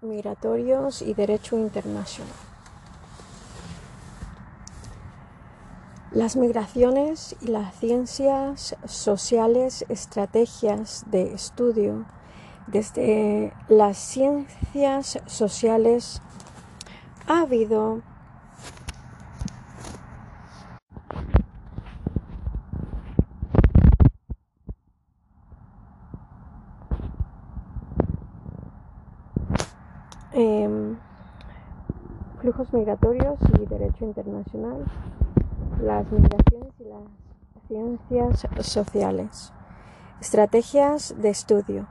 migratorios y derecho internacional. Las migraciones y las ciencias sociales, estrategias de estudio. Desde las ciencias sociales ha habido migratorios y derecho internacional, las migraciones y las ciencias sociales, estrategias de estudio.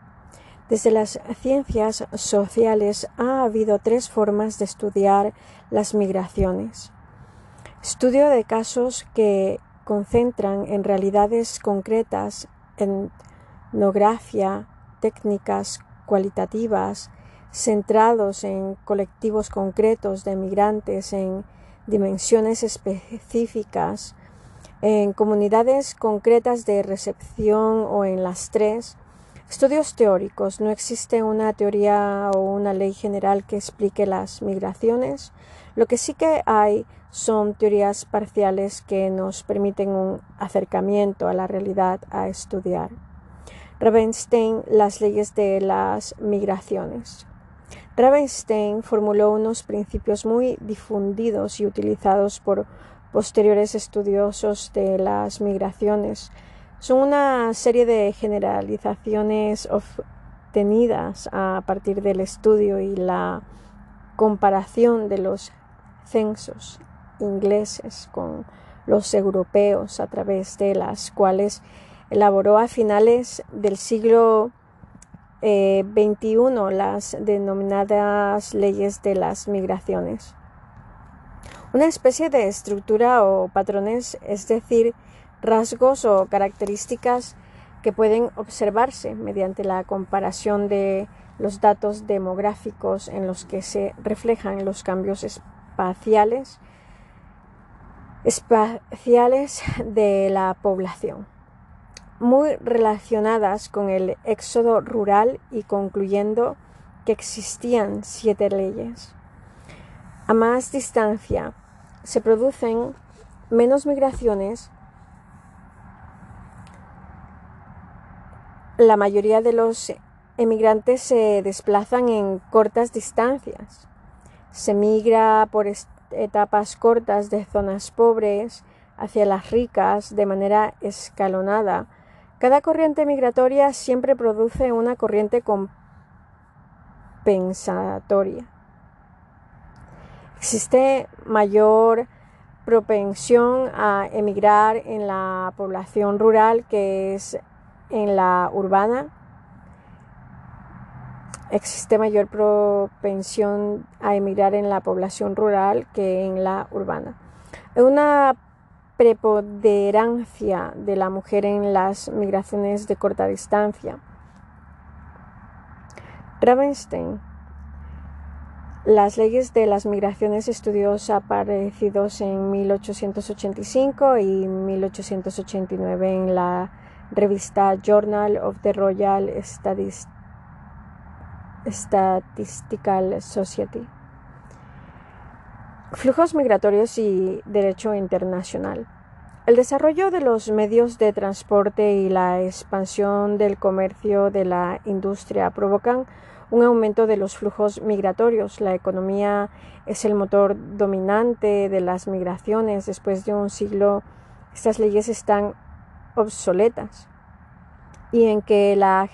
Desde las ciencias sociales ha habido tres formas de estudiar las migraciones. Estudio de casos que concentran en realidades concretas, etnografía, técnicas cualitativas, centrados en colectivos concretos de migrantes en dimensiones específicas, en comunidades concretas de recepción o en las tres. Estudios teóricos. No existe una teoría o una ley general que explique las migraciones. Lo que sí que hay son teorías parciales que nos permiten un acercamiento a la realidad a estudiar. Ravenstein, las leyes de las migraciones. Ravenstein formuló unos principios muy difundidos y utilizados por posteriores estudiosos de las migraciones. Son una serie de generalizaciones obtenidas a partir del estudio y la comparación de los censos ingleses con los europeos a través de las cuales elaboró a finales del siglo 21 eh, las denominadas leyes de las migraciones. Una especie de estructura o patrones, es decir, rasgos o características que pueden observarse mediante la comparación de los datos demográficos en los que se reflejan los cambios espaciales, espaciales de la población muy relacionadas con el éxodo rural y concluyendo que existían siete leyes. A más distancia se producen menos migraciones. La mayoría de los emigrantes se desplazan en cortas distancias. Se migra por etapas cortas de zonas pobres hacia las ricas de manera escalonada cada corriente migratoria siempre produce una corriente compensatoria. Existe mayor propensión a emigrar en la población rural que es en la urbana. Existe mayor propensión a emigrar en la población rural que en la urbana. Una preponderancia de la mujer en las migraciones de corta distancia. Ravenstein. Las leyes de las migraciones estudios aparecidos en 1885 y 1889 en la revista Journal of the Royal Statistical Society. Flujos migratorios y derecho internacional. El desarrollo de los medios de transporte y la expansión del comercio de la industria provocan un aumento de los flujos migratorios. La economía es el motor dominante de las migraciones. Después de un siglo, estas leyes están obsoletas y en que la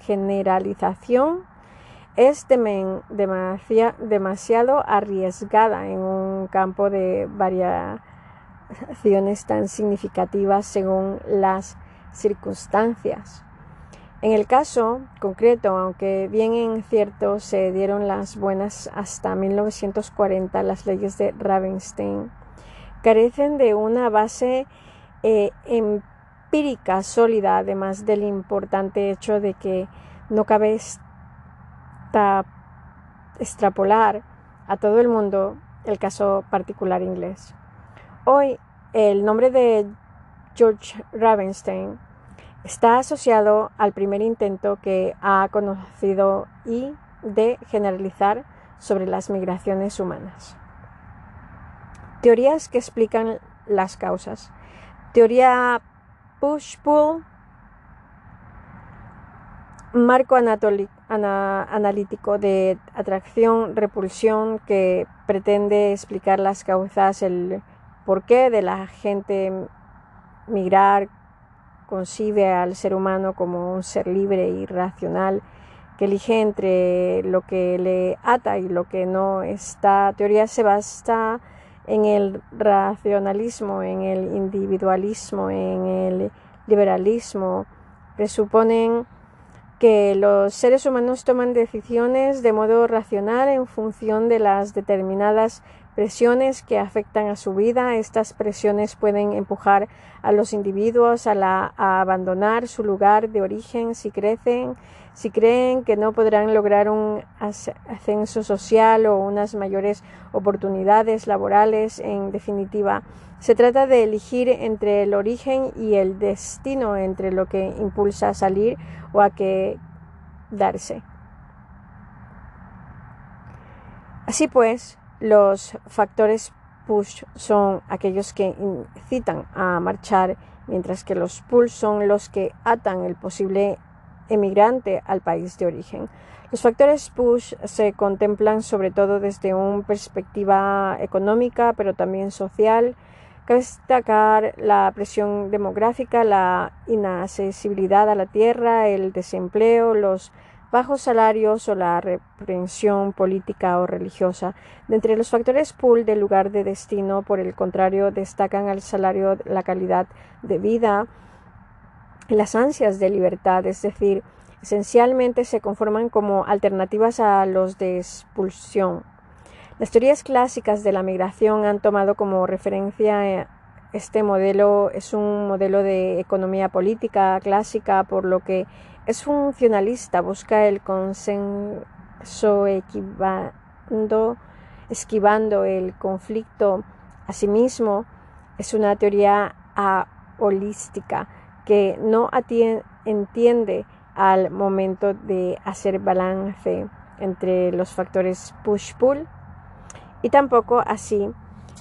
generalización es demasiado arriesgada en un campo de variaciones tan significativas según las circunstancias. En el caso concreto, aunque bien en cierto se dieron las buenas hasta 1940 las leyes de Ravenstein, carecen de una base eh, empírica sólida, además del importante hecho de que no cabe extrapolar a todo el mundo el caso particular inglés. Hoy el nombre de George Ravenstein está asociado al primer intento que ha conocido y de generalizar sobre las migraciones humanas. Teorías que explican las causas. Teoría push-pull, marco analítico de atracción-repulsión que pretende explicar las causas, el porqué de la gente migrar, concibe al ser humano como un ser libre y racional que elige entre lo que le ata y lo que no. Esta teoría se basa en el racionalismo, en el individualismo, en el liberalismo. Presuponen que los seres humanos toman decisiones de modo racional en función de las determinadas presiones que afectan a su vida. Estas presiones pueden empujar a los individuos a, abandonar su lugar de origen si crecen, si creen que no podrán lograr un ascenso social o unas mayores oportunidades laborales. En definitiva, se trata de elegir entre el origen y el destino, entre lo que impulsa a salir o a quedarse. Así pues, los factores push son aquellos que incitan a marchar, mientras que los pull son los que atan el posible emigrante al país de origen. Los factores push se contemplan sobre todo desde una perspectiva económica, pero también social. Cabe destacar la presión demográfica, la inaccesibilidad a la tierra, el desempleo, los bajos salarios o la reprensión política o religiosa. De entre los factores pool del lugar de destino, por el contrario, destacan el salario, la calidad de vida y las ansias de libertad, es decir, esencialmente se conforman como alternativas a los de expulsión. Las teorías clásicas de la migración han tomado como referencia eh, este modelo, es un modelo de economía política clásica, por lo que es funcionalista, busca el consenso esquivando, esquivando el conflicto. Asimismo, es una teoría holística que no entiende al momento de hacer balance entre los factores push-pull y tampoco así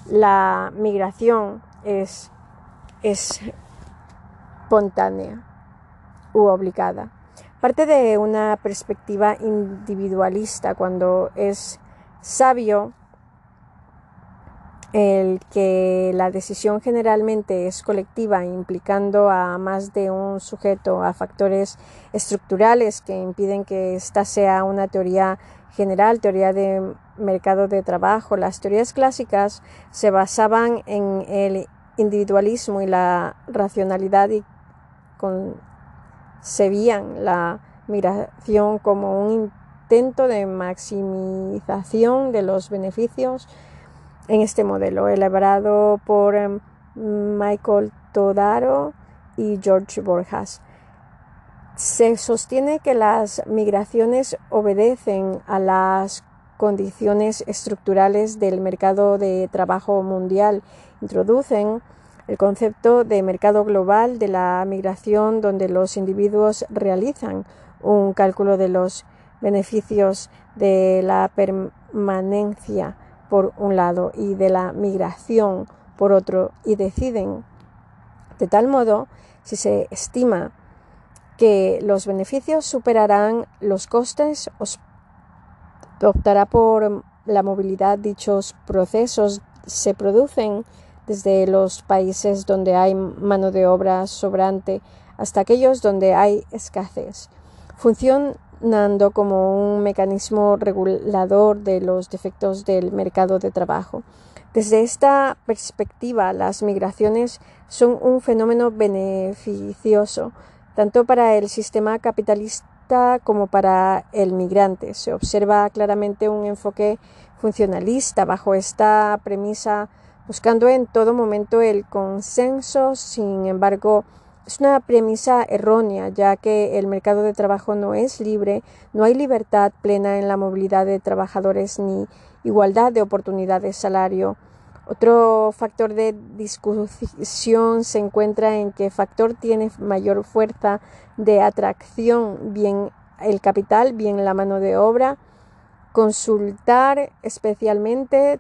la migración es, es espontánea u obligada. Parte de una perspectiva individualista cuando es sabio el que la decisión generalmente es colectiva, implicando a más de un sujeto, a factores estructurales que impiden que esta sea una teoría general, teoría de mercado de trabajo. Las teorías clásicas se basaban en el individualismo y la racionalidad y con se veían la migración como un intento de maximización de los beneficios en este modelo elaborado por em, Michael Todaro y George Borjas. Se sostiene que las migraciones obedecen a las condiciones estructurales del mercado de trabajo mundial, introducen el concepto de mercado global de la migración donde los individuos realizan un cálculo de los beneficios de la permanencia por un lado y de la migración por otro y deciden. De tal modo si se estima que los beneficios superarán los costes optará por la movilidad dichos procesos se producen desde los países donde hay mano de obra sobrante hasta aquellos donde hay escasez, funcionando como un mecanismo regulador de los defectos del mercado de trabajo. Desde esta perspectiva, las migraciones son un fenómeno beneficioso tanto para el sistema capitalista como para el migrante. Se observa claramente un enfoque funcionalista bajo esta premisa buscando en todo momento el consenso, sin embargo, es una premisa errónea, ya que el mercado de trabajo no es libre, no hay libertad plena en la movilidad de trabajadores ni igualdad de oportunidades de salario. Otro factor de discusión se encuentra en qué factor tiene mayor fuerza de atracción, bien el capital, bien la mano de obra. Consultar especialmente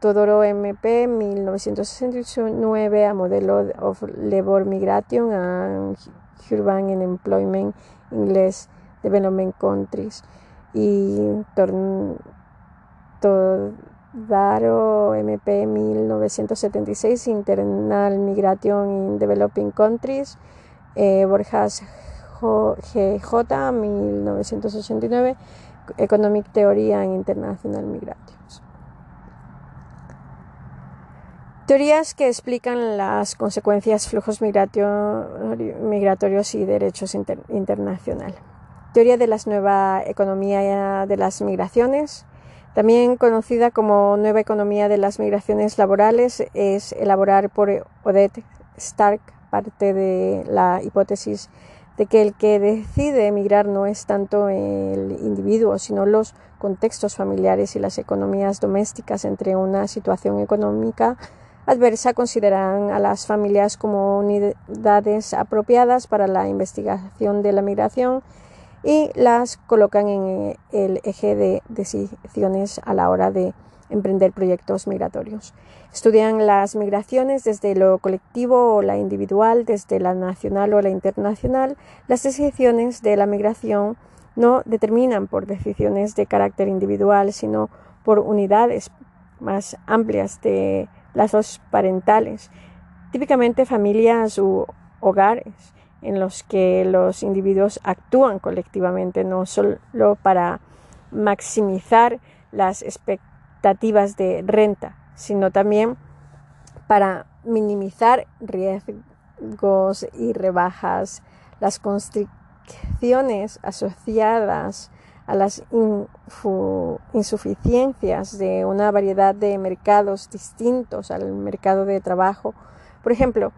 Todoro MP 1969 a modelo of labor migration and urban and employment English development countries y Todaro MP 1976 Internal Migration in Developing Countries. Borjas GJ 1989 Economic Theory and International Migrations. Teorías que explican las consecuencias, flujos migratorios y derechos internacionales. Teoría de la nueva economía de las migraciones, también conocida como nueva economía de las migraciones laborales, es elaborar por Odette Stark parte de la hipótesis de que el que decide emigrar no es tanto el individuo, sino los contextos familiares y las economías domésticas. Entre una situación económica adversa consideran a las familias como unidades apropiadas para la investigación de la migración y las colocan en el eje de decisiones a la hora de emprender proyectos migratorios. Estudian las migraciones desde lo colectivo o la individual, desde la nacional o la internacional. Las decisiones de la migración no determinan por decisiones de carácter individual, sino por unidades más amplias de lazos parentales, típicamente familias u hogares en los que los individuos actúan colectivamente, no solo para maximizar las expectativas de renta, sino también para minimizar riesgos y rebajas, las constricciones asociadas a las insuficiencias de una variedad de mercados distintos al mercado de trabajo, por ejemplo,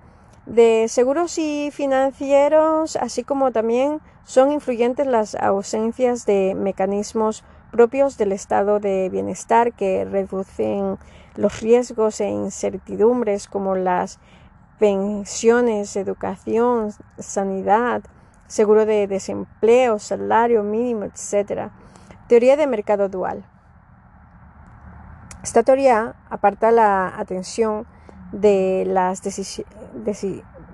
de seguros y financieros, así como también son influyentes las ausencias de mecanismos propios del estado de bienestar que reducen los riesgos e incertidumbres como las pensiones, educación, sanidad, seguro de desempleo, salario mínimo, etc. Teoría de mercado dual. Esta teoría aparta la atención de las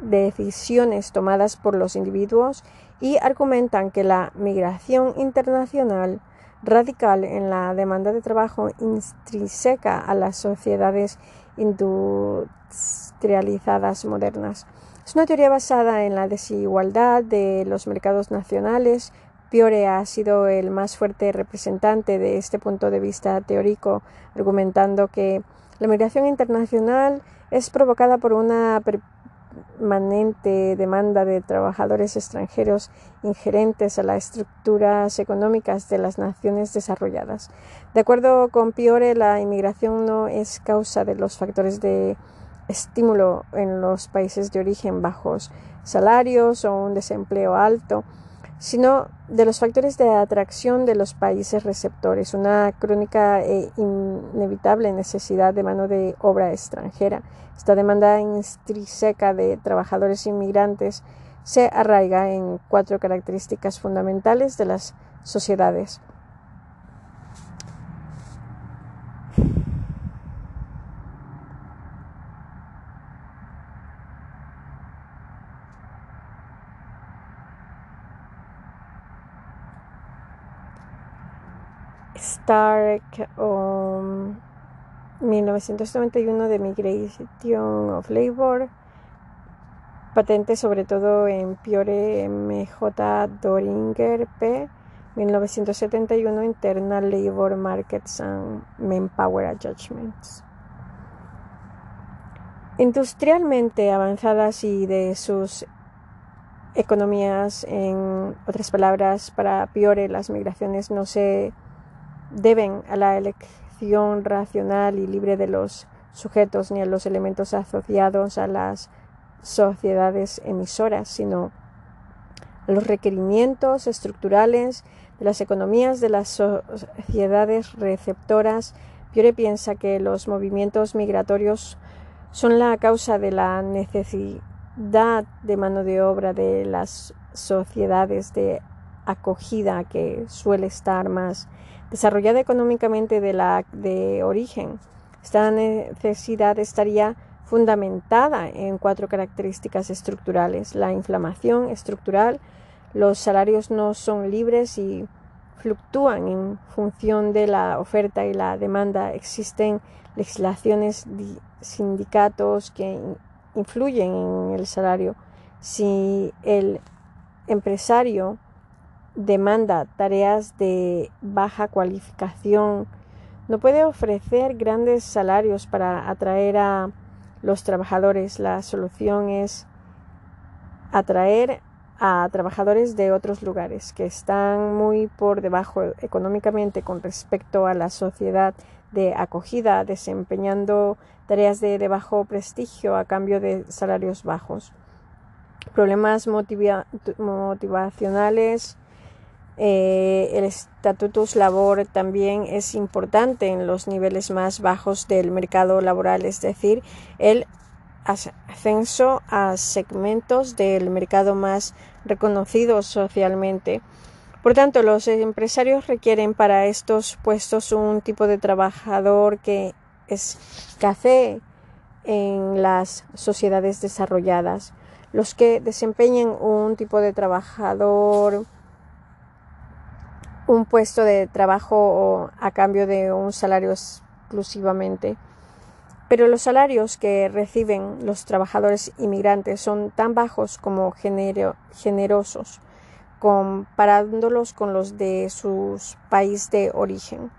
decisiones tomadas por los individuos y argumentan que la migración internacional radical en la demanda de trabajo intrínseca a las sociedades industrializadas modernas. Es una teoría basada en la desigualdad de los mercados nacionales. Piore ha sido el más fuerte representante de este punto de vista teórico, argumentando que la migración internacional es provocada por una permanente demanda de trabajadores extranjeros ingerentes a las estructuras económicas de las naciones desarrolladas. De acuerdo con Piore, la inmigración no es causa de los factores de estímulo en los países de origen bajos salarios o un desempleo alto, sino de los factores de atracción de los países receptores, una crónica e inevitable necesidad de mano de obra extranjera. Esta demanda intrínseca de trabajadores inmigrantes se arraiga en cuatro características fundamentales de las sociedades. Stark o 1991 de Migration of Labor, patente sobre todo en Piore MJ Doringer P. 1971 Internal Labor Markets and Manpower Adjustments. Industrialmente avanzadas y de sus economías, en otras palabras, para Piore las migraciones no se deben a la elección racional y libre de los sujetos ni a los elementos asociados a las sociedades emisoras, sino a los requerimientos estructurales de las economías de las sociedades receptoras. Piore piensa que los movimientos migratorios son la causa de la necesidad de mano de obra de las sociedades de acogida que suele estar más desarrollada económicamente de la de origen. Esta necesidad estaría fundamentada en cuatro características estructurales. La inflamación estructural, los salarios no son libres y fluctúan en función de la oferta y la demanda. Existen legislaciones, sindicatos que influyen en el salario. Si el empresario demanda tareas de baja cualificación, no puede ofrecer grandes salarios para atraer a los trabajadores. La solución es atraer a trabajadores de otros lugares que están muy por debajo económicamente con respecto a la sociedad de acogida, desempeñando tareas de, bajo prestigio a cambio de salarios bajos. Problemas motivacionales. Eh, el statutus labor también es importante en los niveles más bajos del mercado laboral, es decir, el ascenso a segmentos del mercado más reconocidos socialmente. Por tanto, los empresarios requieren para estos puestos un tipo de trabajador que escasee en las sociedades desarrolladas. Los que desempeñen un tipo de trabajador, un puesto de trabajo a cambio de un salario exclusivamente pero los salarios que reciben los trabajadores inmigrantes son tan bajos como generosos, comparándolos con los de su país de origen,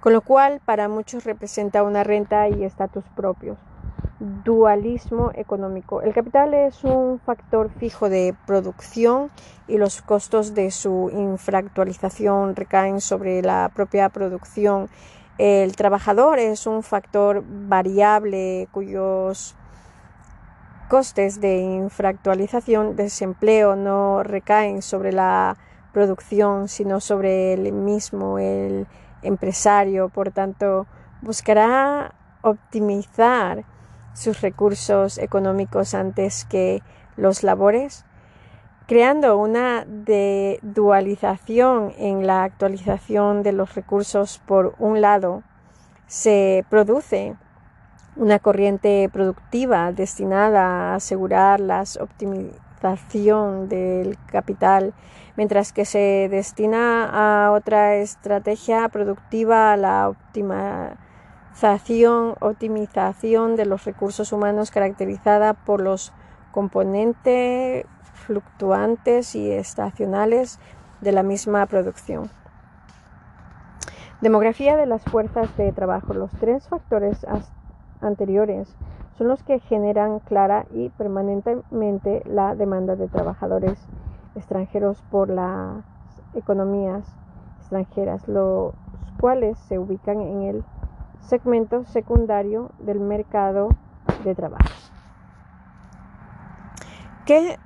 con lo cual para muchos representa una renta y estatus propios. Dualismo económico. El capital es un factor fijo de producción y los costos de su infractualización recaen sobre la propia producción el trabajador es un factor variable cuyos costes de infractualización, desempleo no recaen sobre la producción, sino sobre el mismo, el empresario. Por tanto, buscará optimizar sus recursos económicos antes que los labores creando una de dualización en la actualización de los recursos. Por un lado, se produce una corriente productiva destinada a asegurar la optimización del capital, mientras que se destina a otra estrategia productiva a la optimización, optimización de los recursos humanos caracterizada por los componentes fluctuantes y estacionales de la misma producción. Demografía de las fuerzas de trabajo. Los tres factores anteriores son los que generan clara y permanentemente la demanda de trabajadores extranjeros por las economías extranjeras, los cuales se ubican en el segmento secundario del mercado de trabajo. ¿Qué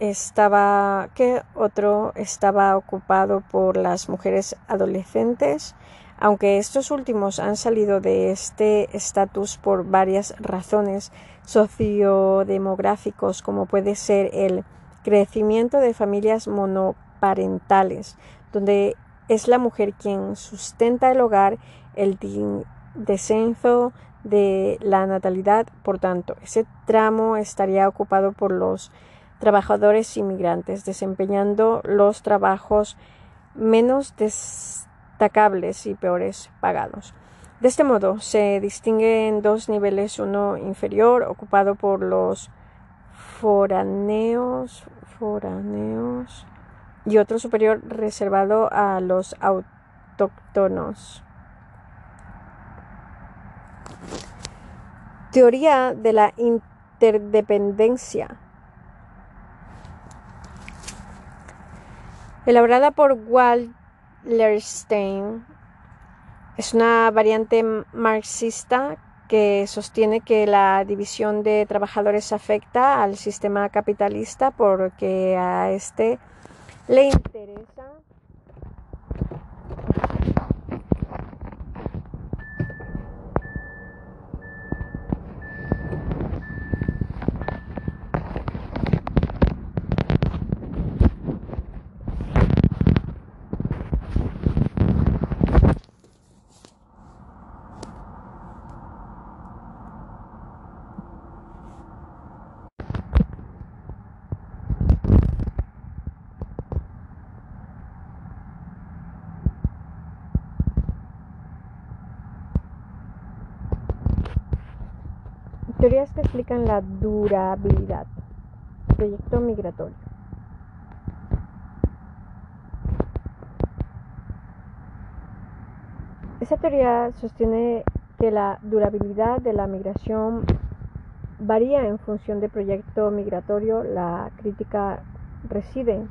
estaba que otro estaba ocupado por las mujeres adolescentes, aunque estos últimos han salido de este estatus por varias razones sociodemográficos, como puede ser el crecimiento de familias monoparentales, donde es la mujer quien sustenta el hogar, el descenso de la natalidad, por tanto, ese tramo estaría ocupado por los trabajadores inmigrantes, desempeñando los trabajos menos destacables y peores pagados. De este modo, se distinguen dos niveles, uno inferior, ocupado por los foraneos, foraneos y otro superior reservado a los autóctonos. Teoría de la interdependencia. Elaborada por Wallerstein, es una variante marxista que sostiene que la división de trabajadores afecta al sistema capitalista porque a este le interesa Teorías que explican la durabilidad. Proyecto migratorio. Esta teoría sostiene que la durabilidad de la migración varía en función del proyecto migratorio. La crítica reside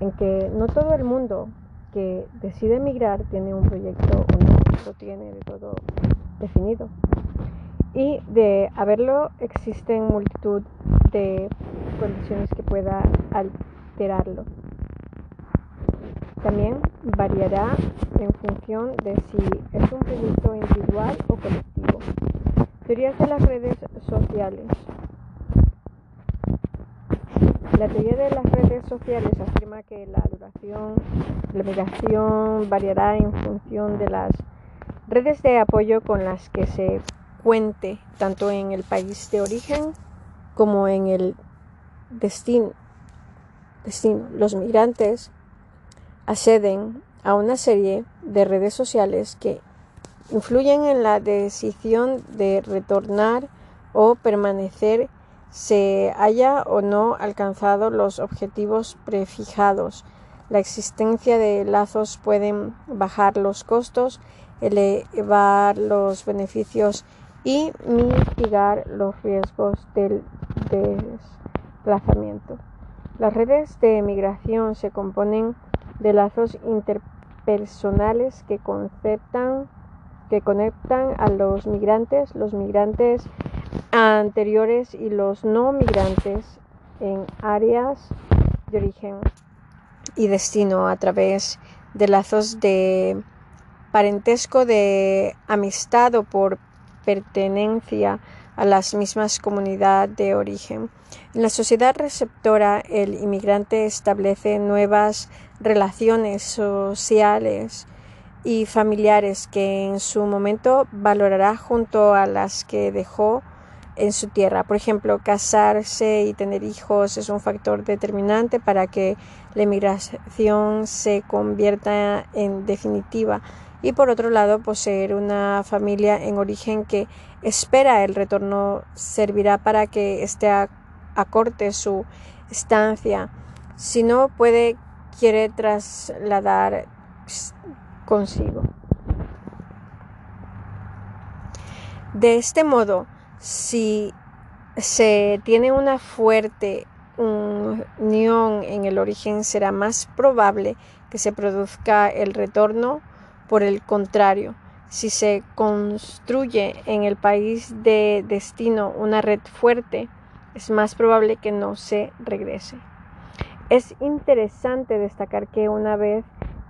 en que no todo el mundo que decide emigrar tiene un proyecto o no lo tiene de todo definido. Y de haberlo existen multitud de condiciones que pueda alterarlo. También variará en función de si es un proyecto individual o colectivo. Teorías de las redes sociales. La teoría de las redes sociales afirma que la duración la migración variará en función de las redes de apoyo con las que se cuente tanto en el país de origen como en el destino. destino. Los migrantes acceden a una serie de redes sociales que influyen en la decisión de retornar o permanecer se haya o no alcanzado los objetivos prefijados. La existencia de lazos pueden bajar los costos, elevar los beneficios y mitigar los riesgos del desplazamiento. Las redes de migración se componen de lazos interpersonales que que conectan a los migrantes, los migrantes anteriores y los no migrantes en áreas de origen y destino a través de lazos de parentesco de amistad o por pertenencia a las mismas comunidades de origen. En la sociedad receptora, el inmigrante establece nuevas relaciones sociales y familiares que en su momento valorará junto a las que dejó en su tierra. Por ejemplo, casarse y tener hijos es un factor determinante para que la inmigración se convierta en definitiva. Y por otro lado, poseer una familia en origen que espera el retorno servirá para que esté acorte su estancia. Si no puede, quiere trasladar consigo. De este modo, si se tiene una fuerte unión en el origen, será más probable que se produzca el retorno. Por el contrario, si se construye en el país de destino una red fuerte, es más probable que no se regrese. Es interesante destacar que una vez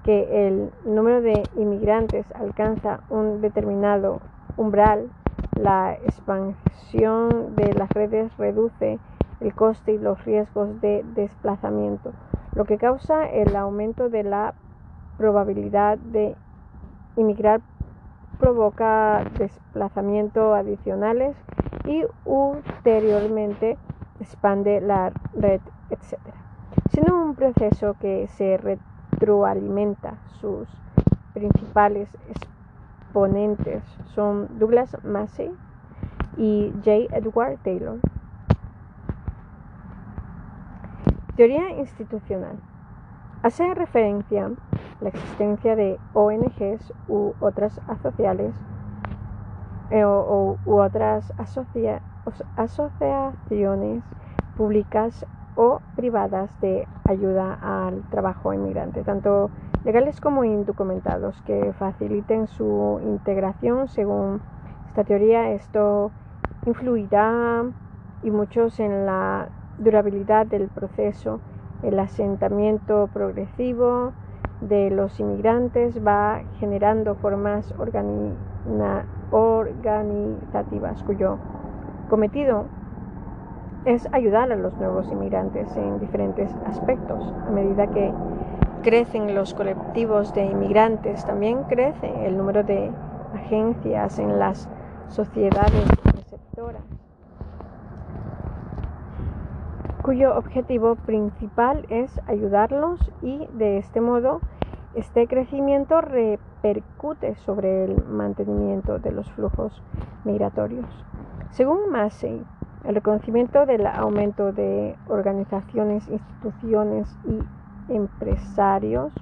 que el número de inmigrantes alcanza un determinado umbral, la expansión de las redes reduce el coste y los riesgos de desplazamiento, lo que causa el aumento de la probabilidad de inmigrar provoca desplazamiento adicionales y ulteriormente expande la red, etc. Sino un proceso que se retroalimenta. Sus principales exponentes son Douglas Massey y J. Edward Taylor. Teoría institucional. Hace referencia la existencia de ONGs u otras asociales eh, u otras asociaciones públicas o privadas de ayuda al trabajo inmigrante, tanto legales como indocumentados, que faciliten su integración. Según esta teoría, esto influirá y muchos en la durabilidad del proceso, el asentamiento progresivo, de los inmigrantes va generando formas organizativas cuyo cometido es ayudar a los nuevos inmigrantes en diferentes aspectos. A medida que crecen los colectivos de inmigrantes, también crece el número de agencias en las sociedades receptoras cuyo objetivo principal es ayudarlos y de este modo este crecimiento repercute sobre el mantenimiento de los flujos migratorios. Según Massey, el reconocimiento del aumento de organizaciones, instituciones y empresarios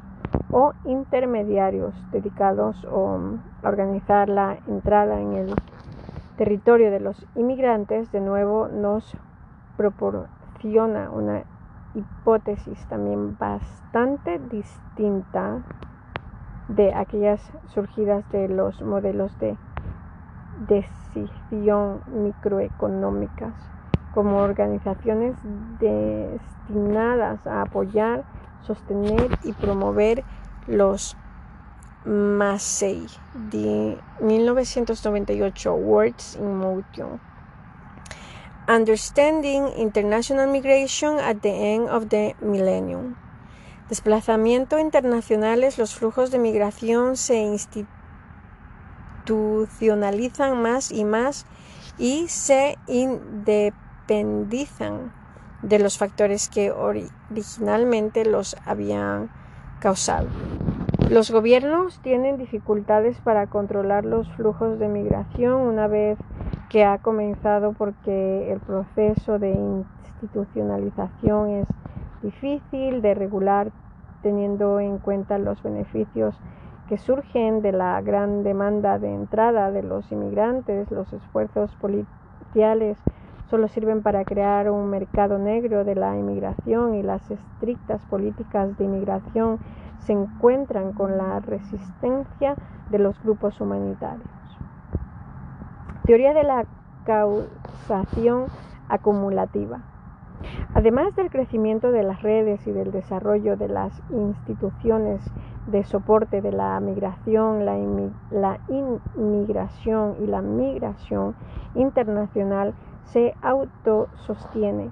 o intermediarios dedicados a organizar la entrada en el territorio de los inmigrantes de nuevo nos proporciona una hipótesis también bastante distinta de aquellas surgidas de los modelos de decisión microeconómicas como organizaciones destinadas a apoyar, sostener y promover los Massey de 1998 Words in Motion Understanding International Migration at the End of the Millennium Desplazamiento internacionales, los flujos de migración se institucionalizan más y más y se independizan de los factores que originalmente los habían causado. Los gobiernos tienen dificultades para controlar los flujos de migración una vez que ha comenzado porque el proceso de institucionalización es difícil de regular teniendo en cuenta los beneficios que surgen de la gran demanda de entrada de los inmigrantes, los esfuerzos policiales solo sirven para crear un mercado negro de la inmigración y las estrictas políticas de inmigración se encuentran con la resistencia de los grupos humanitarios. Teoría de la causación acumulativa. Además del crecimiento de las redes y del desarrollo de las instituciones de soporte de la migración, la, inmigración y la migración internacional se autosostiene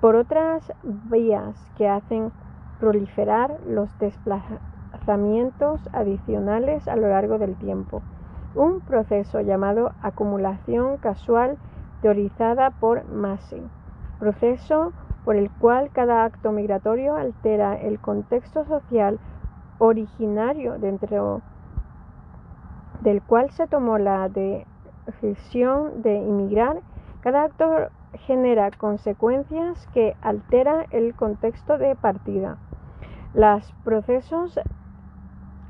por otras vías que hacen proliferar los desplazamientos adicionales a lo largo del tiempo, un proceso llamado acumulación casual teorizada por Massey, proceso por el cual cada acto migratorio altera el contexto social originario dentro del cual se tomó la decisión de inmigrar, cada acto genera consecuencias que altera el contexto de partida. Los procesos,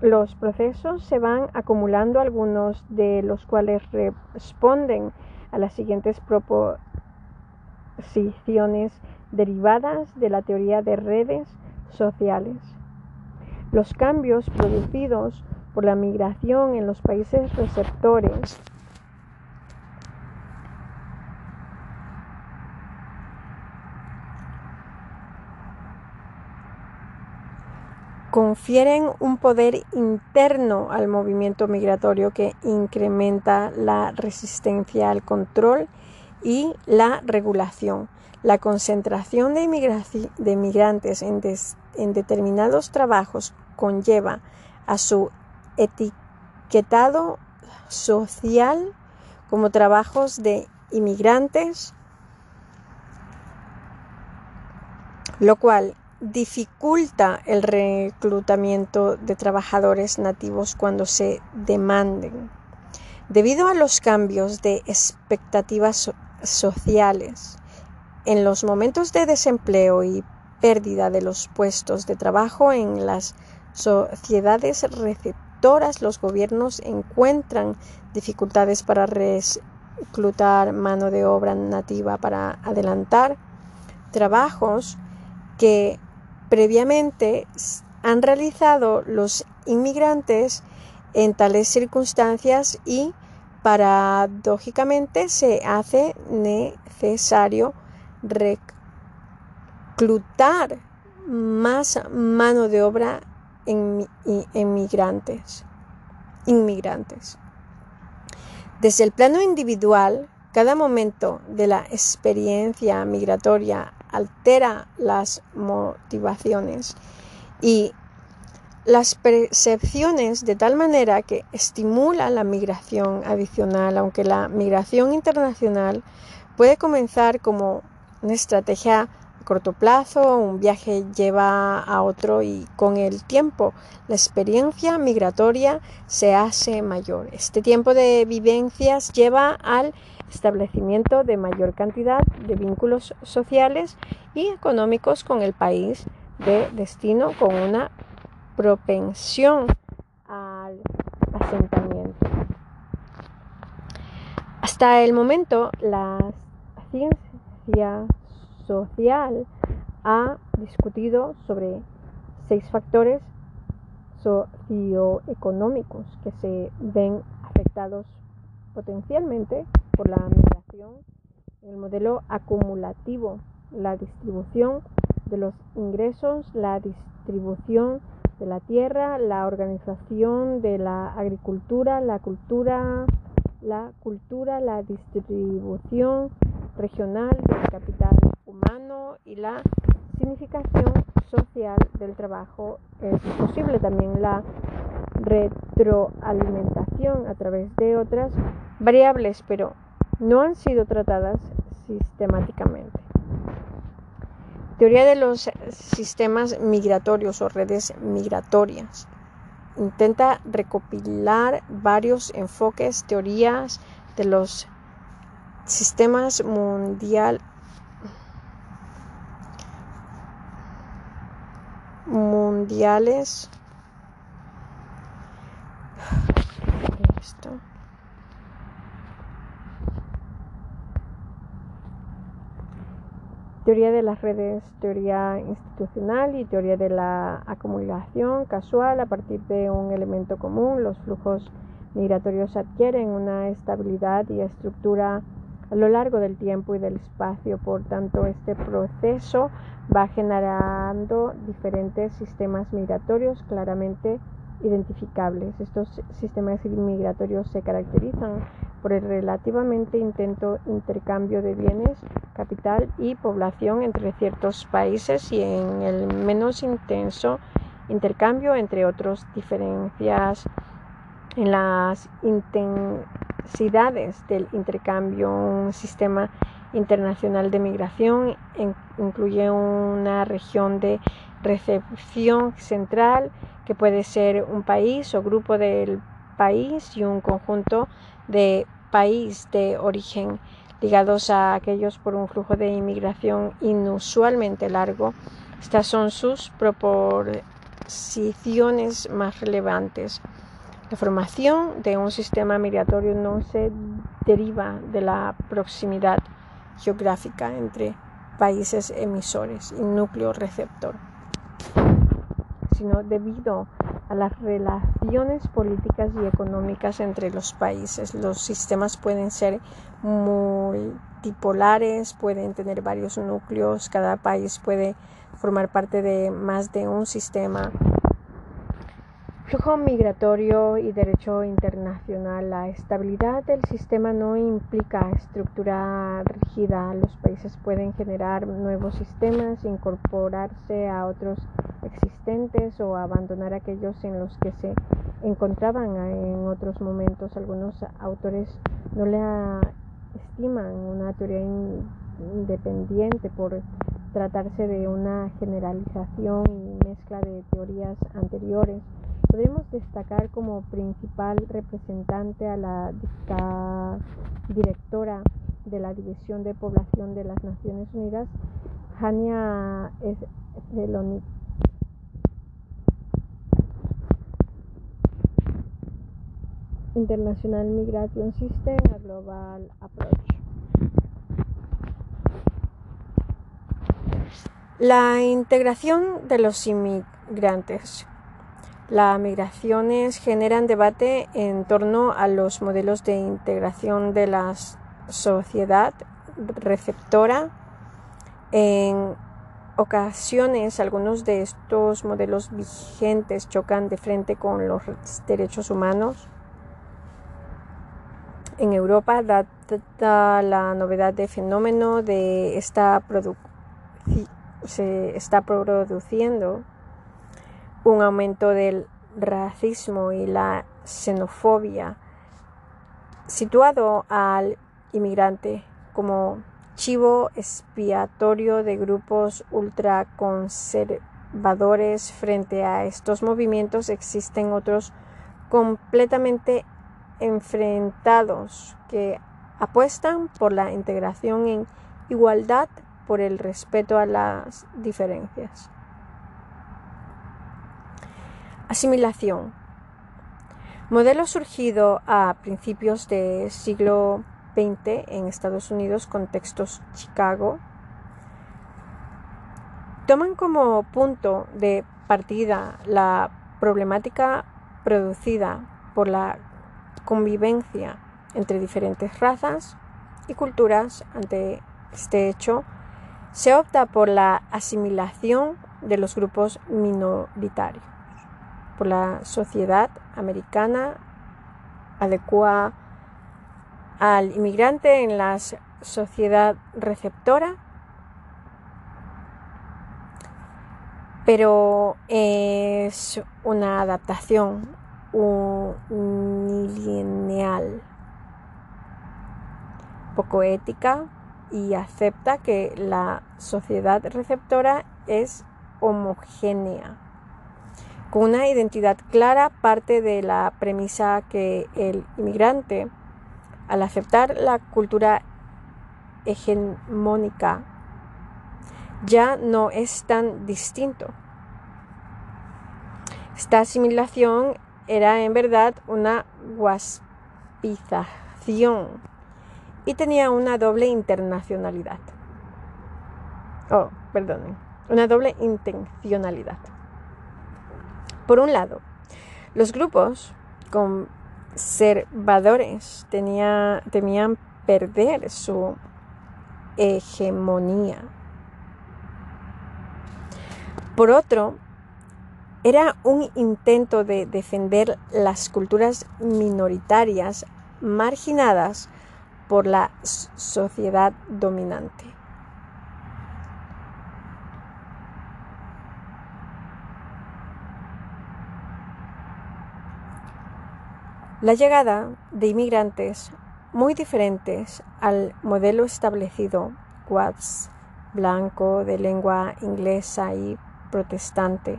los procesos se van acumulando, algunos de los cuales responden a las siguientes proposiciones derivadas de la teoría de redes sociales. Los cambios producidos por la migración en los países receptores confieren un poder interno al movimiento migratorio que incrementa la resistencia al control y la regulación. La concentración de, migrantes en, en determinados trabajos conlleva a su etiquetado social como trabajos de inmigrantes, lo cual dificulta el reclutamiento de trabajadores nativos cuando se demanden. Debido a los cambios de expectativas sociales, en los momentos de desempleo y pérdida de los puestos de trabajo en las sociedades receptoras, los gobiernos encuentran dificultades para reclutar mano de obra nativa para adelantar trabajos que previamente han realizado los inmigrantes en tales circunstancias y paradójicamente se hace necesario reclutar más mano de obra en, inmigrantes. Desde el plano individual, cada momento de la experiencia migratoria altera las motivaciones y las percepciones de tal manera que estimula la migración adicional, aunque la migración internacional puede comenzar como una estrategia a corto plazo, un viaje lleva a otro y con el tiempo la experiencia migratoria se hace mayor. Este tiempo de vivencias lleva al establecimiento de mayor cantidad de vínculos sociales y económicos con el país de destino con una propensión al asentamiento. Hasta el momento, la ciencia social ha discutido sobre seis factores socioeconómicos que se ven afectados potencialmente por la migración, el modelo acumulativo, la distribución de los ingresos, la distribución de la tierra, la organización de la agricultura, la cultura, la cultura, la distribución regional del capital humano y la significación social del trabajo. Es posible también la retroalimentación a través de otras variables, pero no han sido tratadas sistemáticamente. Teoría de los sistemas migratorios o redes migratorias. Intenta recopilar varios enfoques, teorías de los sistemas mundial mundiales teoría de las redes, teoría institucional y teoría de la acumulación casual a partir de un elemento común. Los flujos migratorios adquieren una estabilidad y estructura a lo largo del tiempo y del espacio. Por tanto, este proceso va generando diferentes sistemas migratorios claramente identificables. Estos sistemas migratorios se caracterizan por el relativamente intento intercambio de bienes, capital y población entre ciertos países y en el menos intenso intercambio entre otros diferencias en las intensidades del intercambio. Un sistema internacional de migración incluye una región de recepción central que puede ser un país o grupo del país y un conjunto de país de origen ligados a aquellos por un flujo de inmigración inusualmente largo. Estas son sus proposiciones más relevantes. La formación de un sistema migratorio no se deriva de la proximidad geográfica entre países emisores y núcleo receptor, sino debido a las relaciones políticas y económicas entre los países. Los sistemas pueden ser multipolares, pueden tener varios núcleos, cada país puede formar parte de más de un sistema Flujo migratorio y derecho internacional. La estabilidad del sistema no implica estructura rígida. Los países pueden generar nuevos sistemas, incorporarse a otros existentes o abandonar aquellos en los que se encontraban en otros momentos. Algunos autores no le estiman una teoría independiente por tratarse de una generalización y mezcla de teorías anteriores. Podemos destacar como principal representante a la directora de la División de Población de las Naciones Unidas, Hania Zelonic. International Migration System, Global Approach. La integración de los inmigrantes. Las migraciones generan debate en torno a los modelos de integración de la sociedad receptora. En ocasiones, algunos de estos modelos vigentes chocan de frente con los derechos humanos. En Europa, dada la novedad de fenómeno de esta se está produciendo un aumento del racismo y la xenofobia, situado al inmigrante como chivo expiatorio de grupos ultraconservadores. Frente a estos movimientos existen otros completamente enfrentados que apuestan por la integración en igualdad por el respeto a las diferencias. Asimilación. Modelo surgido a principios del siglo XX en Estados Unidos, contextos Chicago, toman como punto de partida la problemática producida por la convivencia entre diferentes razas y culturas ante este hecho, se opta por la asimilación de los grupos minoritarios, por la sociedad americana adecua al inmigrante en la sociedad receptora, pero es una adaptación unilineal, poco ética y acepta que la sociedad receptora es homogénea. Con una identidad clara parte de la premisa que el inmigrante, al aceptar la cultura hegemónica, ya no es tan distinto. Esta asimilación era en verdad una guaspización y tenía una doble internacionalidad. Oh, perdonen, una doble intencionalidad. Por un lado, los grupos conservadores temían perder su hegemonía. Por otro, era un intento de defender las culturas minoritarias marginadas por la sociedad dominante. La llegada de inmigrantes muy diferentes al modelo establecido, Watts, blanco, de lengua inglesa y protestante,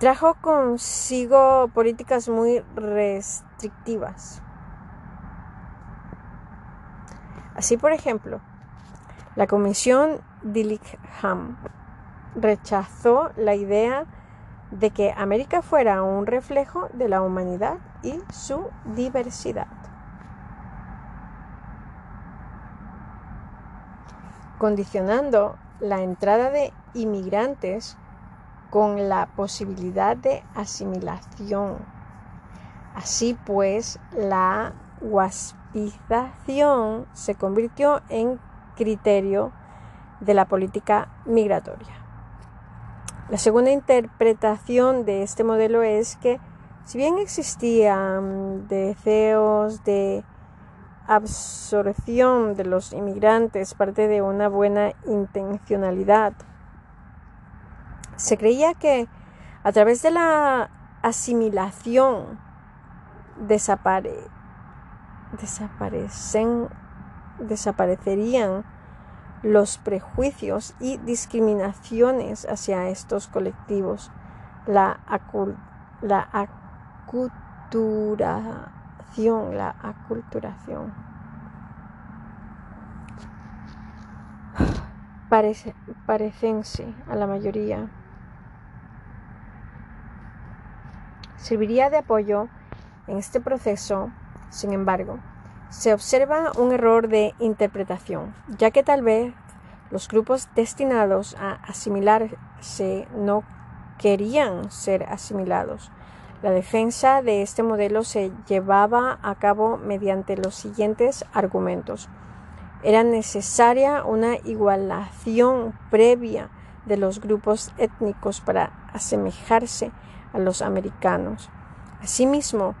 trajo consigo políticas muy restrictivas. Así, por ejemplo, la Comisión Dillingham rechazó la idea de que América fuera un reflejo de la humanidad y su diversidad. Condicionando la entrada de inmigrantes con la posibilidad de asimilación. Así pues, la huaspización se convirtió en criterio de la política migratoria. La segunda interpretación de este modelo es que si bien existían deseos de absorción de los inmigrantes, parte de una buena intencionalidad, se creía que a través de la asimilación desapare, desaparecen, desaparecerían los prejuicios y discriminaciones hacia estos colectivos, la, la aculturación, la aculturación. Parece, parecense a la mayoría. serviría de apoyo en este proceso, sin embargo, se observa un error de interpretación, ya que tal vez los grupos destinados a asimilarse no querían ser asimilados. La defensa de este modelo se llevaba a cabo mediante los siguientes argumentos. Era necesaria una igualación previa de los grupos étnicos para asemejarse a los americanos. Asimismo,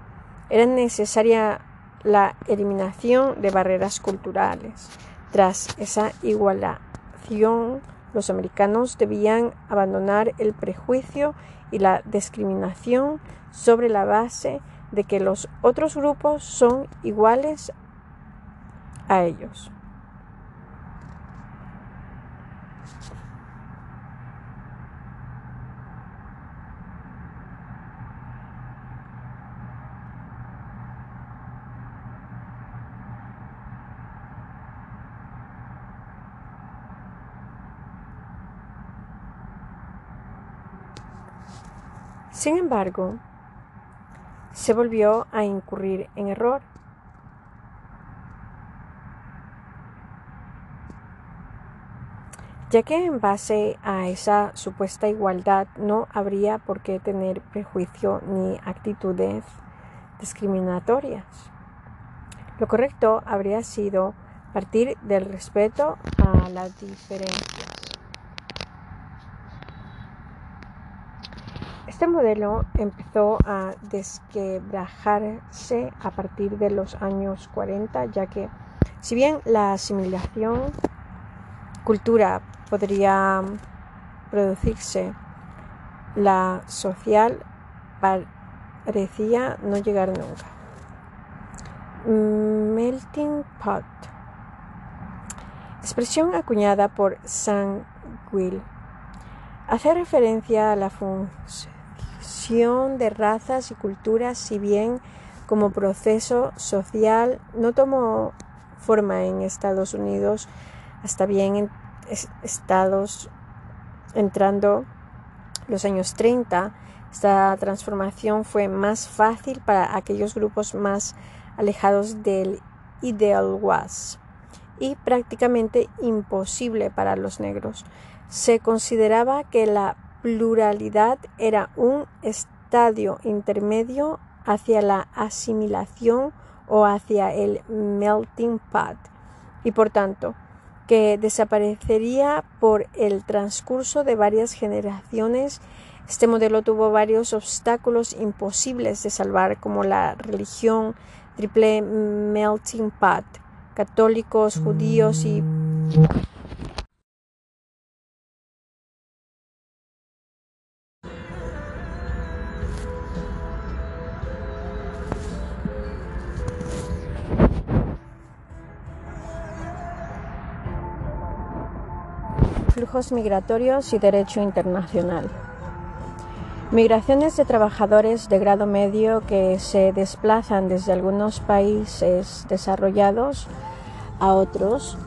era necesaria la eliminación de barreras culturales. Tras esa igualación, los americanos debían abandonar el prejuicio y la discriminación sobre la base de que los otros grupos son iguales a ellos. Sin embargo, se volvió a incurrir en error. ya que en base a esa supuesta igualdad no habría por qué tener prejuicio ni actitudes discriminatorias. Lo correcto habría sido partir del respeto a las diferencias. Este modelo empezó a desquebrajarse a partir de los años 40, ya que si bien la asimilación cultura podría producirse, la social parecía no llegar nunca. Melting pot. Expresión acuñada por Will. Hace referencia a la función de razas y culturas, si bien como proceso social no tomó forma en Estados Unidos hasta bien en estados entrando los años 30, esta transformación fue más fácil para aquellos grupos más alejados del ideal was y prácticamente imposible para los negros. Se consideraba que la pluralidad era un estadio intermedio hacia la asimilación o hacia el melting pot y por tanto que desaparecería por el transcurso de varias generaciones. Este modelo tuvo varios obstáculos imposibles de salvar, como la religión, triple melting pot, católicos, judíos y flujos migratorios y derecho internacional. Migraciones de trabajadores de grado medio que se desplazan desde algunos países desarrollados a otros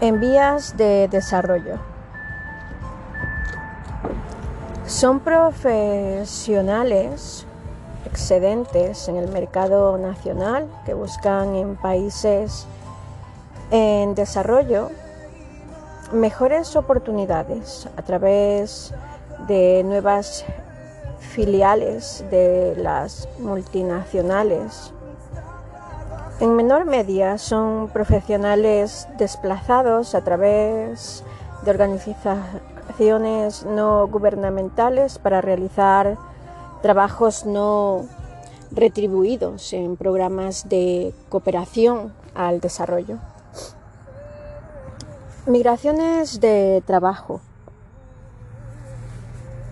en vías de desarrollo. Son profesionales excedentes en el mercado nacional que buscan en países en desarrollo mejores oportunidades a través de nuevas filiales de las multinacionales. En menor medida son profesionales desplazados a través de organizaciones no gubernamentales para realizar trabajos no retribuidos en programas de cooperación al desarrollo. Migraciones de trabajo,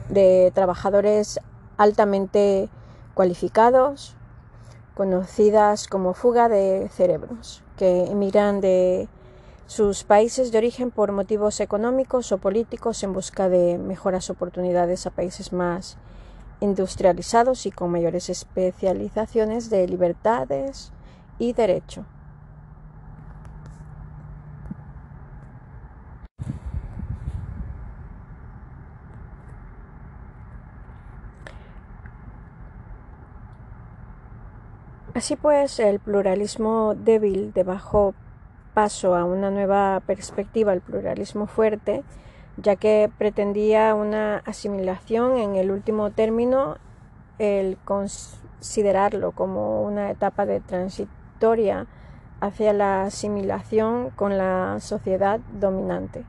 de trabajadores altamente cualificados, conocidas como fuga de cerebros, que emigran de sus países de origen por motivos económicos o políticos en busca de mejoras oportunidades a países más industrializados y con mayores especializaciones de libertades y derecho. Así pues, el pluralismo débil debajo paso a una nueva perspectiva, el pluralismo fuerte, ya que pretendía una asimilación en el último término, el considerarlo como una etapa de transitoria hacia la asimilación con la sociedad dominante.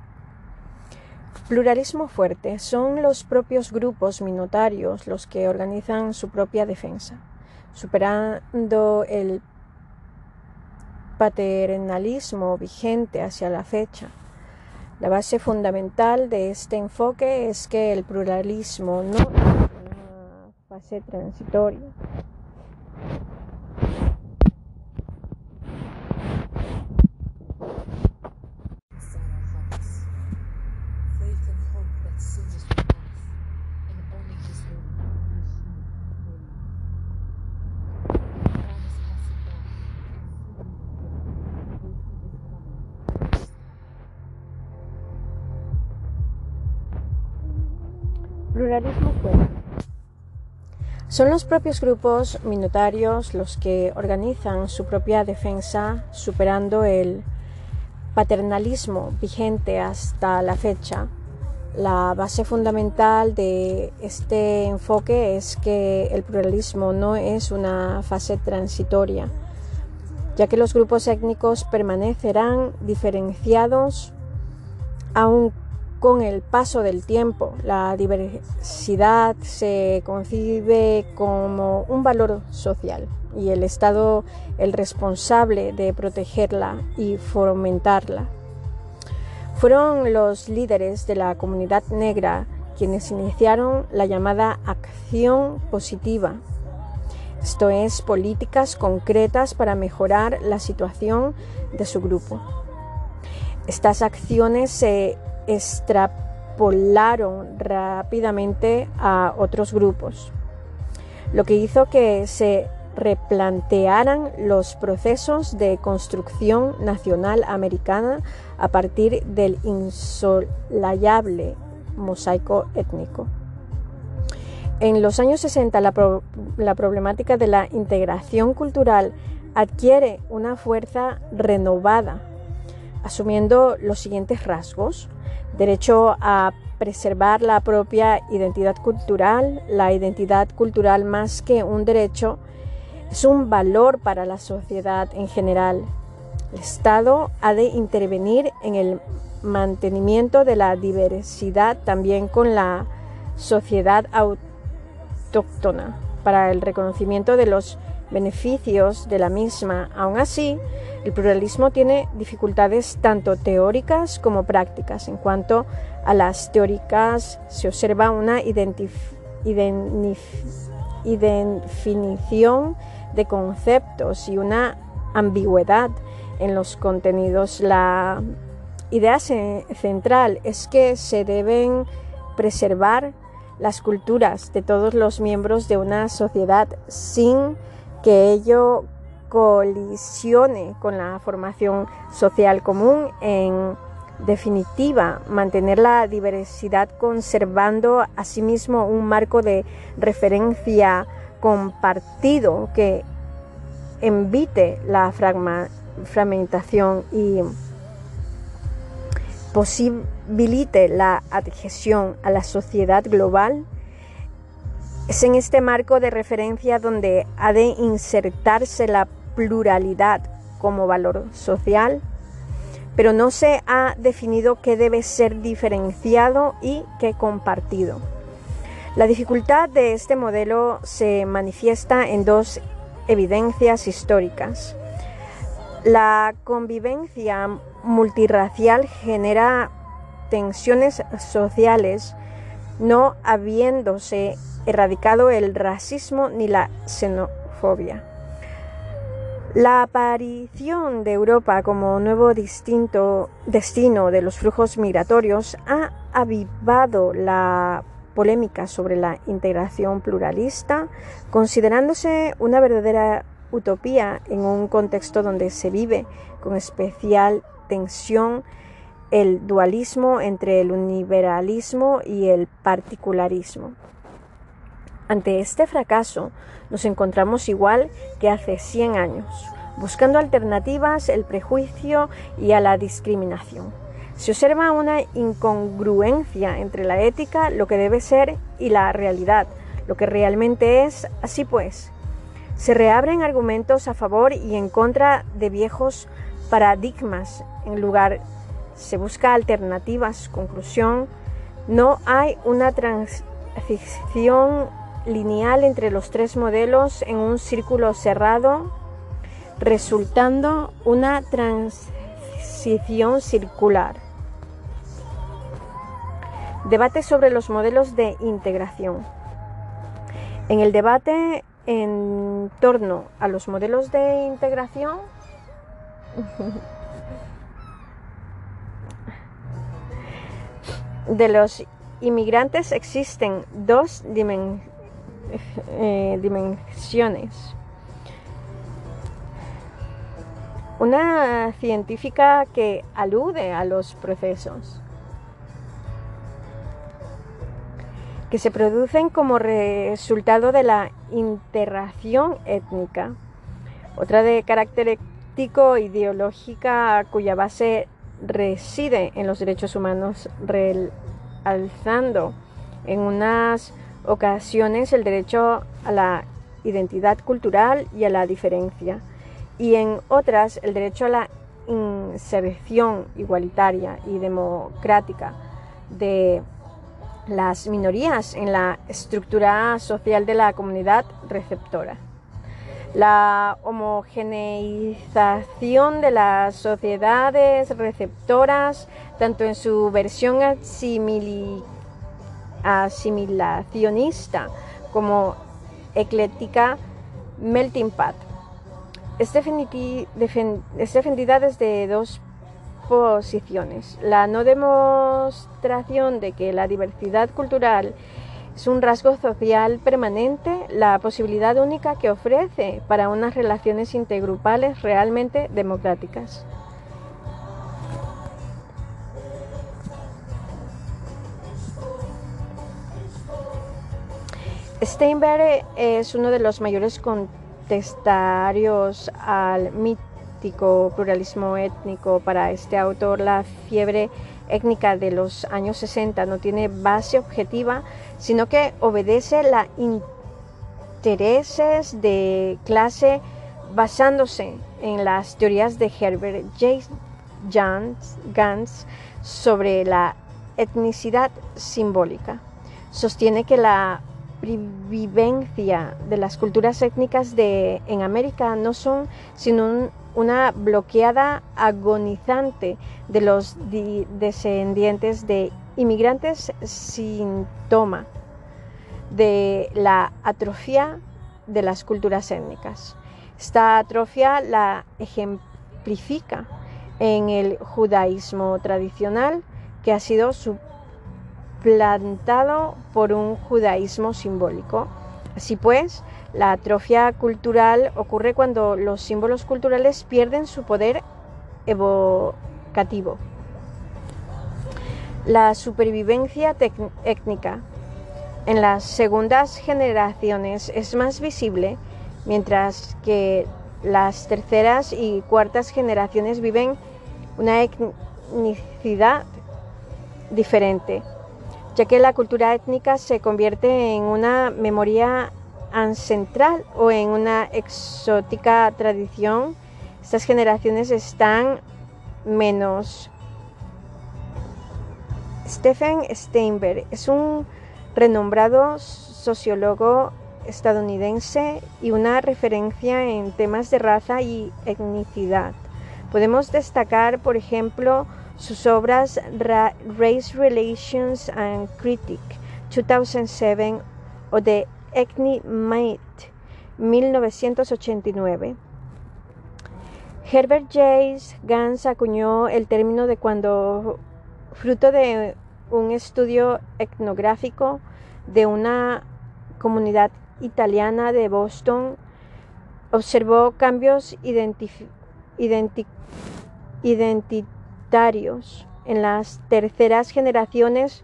Pluralismo fuerte son los propios grupos minotarios los que organizan su propia defensa superando el paternalismo vigente hacia la fecha. La base fundamental de este enfoque es que el pluralismo no es una fase transitoria, pluralismo fue. Son los propios grupos minotarios los que organizan su propia defensa superando el paternalismo vigente hasta la fecha. La base fundamental de este enfoque es que el pluralismo no es una fase transitoria, ya que los grupos étnicos permanecerán diferenciados aún con el paso del tiempo. La diversidad se concibe como un valor social y el Estado el responsable de protegerla y fomentarla. Fueron los líderes de la comunidad negra quienes iniciaron la llamada acción positiva, esto es, políticas concretas para mejorar la situación de su grupo. Estas acciones se extrapolaron rápidamente a otros grupos, lo que hizo que se replantearan los procesos de construcción nacional americana a partir del insolayable mosaico étnico. En los años 60 la, la, problemática de la integración cultural adquiere una fuerza renovada, asumiendo los siguientes rasgos derecho a preservar la propia identidad cultural. La identidad cultural más que un derecho es un valor para la sociedad en general. El Estado ha de intervenir en el mantenimiento de la diversidad también con la sociedad autóctona para el reconocimiento de los beneficios de la misma. Aún así, el pluralismo tiene dificultades tanto teóricas como prácticas. En cuanto a las teóricas, se observa una definición de conceptos y una ambigüedad en los contenidos. La idea central es que se deben preservar las culturas de todos los miembros de una sociedad sin que ello colisione con la formación social común. En definitiva, mantener la diversidad conservando asimismo un marco de referencia compartido que invite la fragmentación y posibilite la adhesión a la sociedad global es en este marco de referencia donde ha de insertarse la pluralidad como valor social, pero no se ha definido qué debe ser diferenciado y qué compartido. La dificultad de este modelo se manifiesta en dos evidencias históricas. La convivencia multirracial genera tensiones sociales no habiéndose erradicado el racismo ni la xenofobia. La aparición de Europa como nuevo distinto destino de los flujos migratorios ha avivado la polémica sobre la integración pluralista, considerándose una verdadera utopía en un contexto donde se vive con especial tensión el dualismo entre el universalismo y el particularismo. Ante este fracaso nos encontramos igual que hace 100 años, buscando alternativas al prejuicio y a la discriminación. Se observa una incongruencia entre la ética, lo que debe ser, y la realidad, lo que realmente es. Así pues, se reabren argumentos a favor y en contra de viejos paradigmas. En lugar, se busca alternativas. Conclusión, no hay una transición lineal entre los tres modelos en un círculo cerrado, resultando una transición circular. Debate sobre los modelos de integración. En el debate en torno a los modelos de integración, de los inmigrantes existen dos dimensiones eh, dimensiones. Una científica que alude a los procesos. que se producen como resultado de la interacción étnica. Otra de carácter ético ideológica cuya base reside en los derechos humanos, realzando en unas ocasiones el derecho a la identidad cultural y a la diferencia, y en otras el derecho a la inserción igualitaria y democrática de las minorías en la estructura social de la comunidad receptora. La homogeneización de las sociedades receptoras, tanto en su versión asimilacionista como ecléctica, melting pot, es, defendida desde dos posiciones. La no demostración de que la diversidad cultural es un rasgo social permanente, la posibilidad única que ofrece para unas relaciones intergrupales realmente democráticas. Steinberg es uno de los mayores contestarios al mítico pluralismo étnico. Para este autor, la fiebre étnica de los años 60 no tiene base objetiva, sino que obedece a intereses de clase basándose en las teorías de Herbert J. Gans sobre la etnicidad simbólica. Sostiene que la vivencia de las culturas étnicas en América no son sino una bloqueada agonizante de los descendientes de inmigrantes síntoma de la atrofia de las culturas étnicas. Esta atrofia la ejemplifica en el judaísmo tradicional que ha sido su plantado por un judaísmo simbólico. Así pues, la atrofia cultural ocurre cuando los símbolos culturales pierden su poder evocativo. La supervivencia étnica en las segundas generaciones es más visible, mientras que las terceras y cuartas generaciones viven una etnicidad diferente ya que la cultura étnica se convierte en una memoria ancestral o en una exótica tradición. Estas generaciones están menos. Stephen Steinberg es un renombrado sociólogo estadounidense y una referencia en temas de raza y etnicidad. Podemos destacar, por ejemplo, sus obras Race Relations and Critic 2007 o The Ethnic Mate 1989. Herbert J. Gans acuñó el término de cuando, fruto de un estudio etnográfico de una comunidad italiana de Boston, observó cambios identitarios en las terceras generaciones,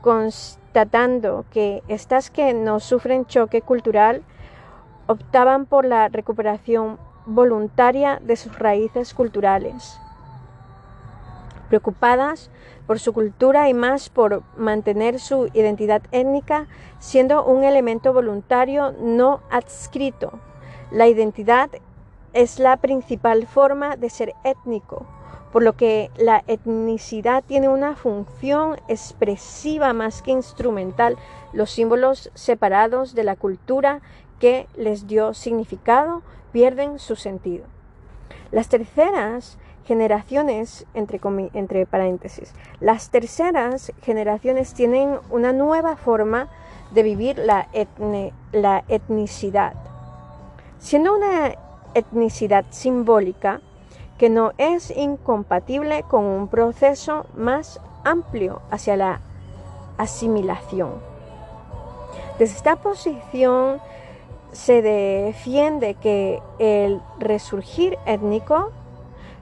constatando que estas que no sufren choque cultural optaban por la recuperación voluntaria de sus raíces culturales, preocupadas por su cultura y más por mantener su identidad étnica siendo un elemento voluntario no adscrito. La identidad es la principal forma de ser étnico por lo que la etnicidad tiene una función expresiva más que instrumental, los símbolos separados de la cultura que les dio significado pierden su sentido. Las terceras generaciones, entre, entre paréntesis, las terceras generaciones tienen una nueva forma de vivir la, la etnicidad. Siendo una etnicidad simbólica, que no es incompatible con un proceso más amplio hacia la asimilación. Desde esta posición se defiende que el resurgir étnico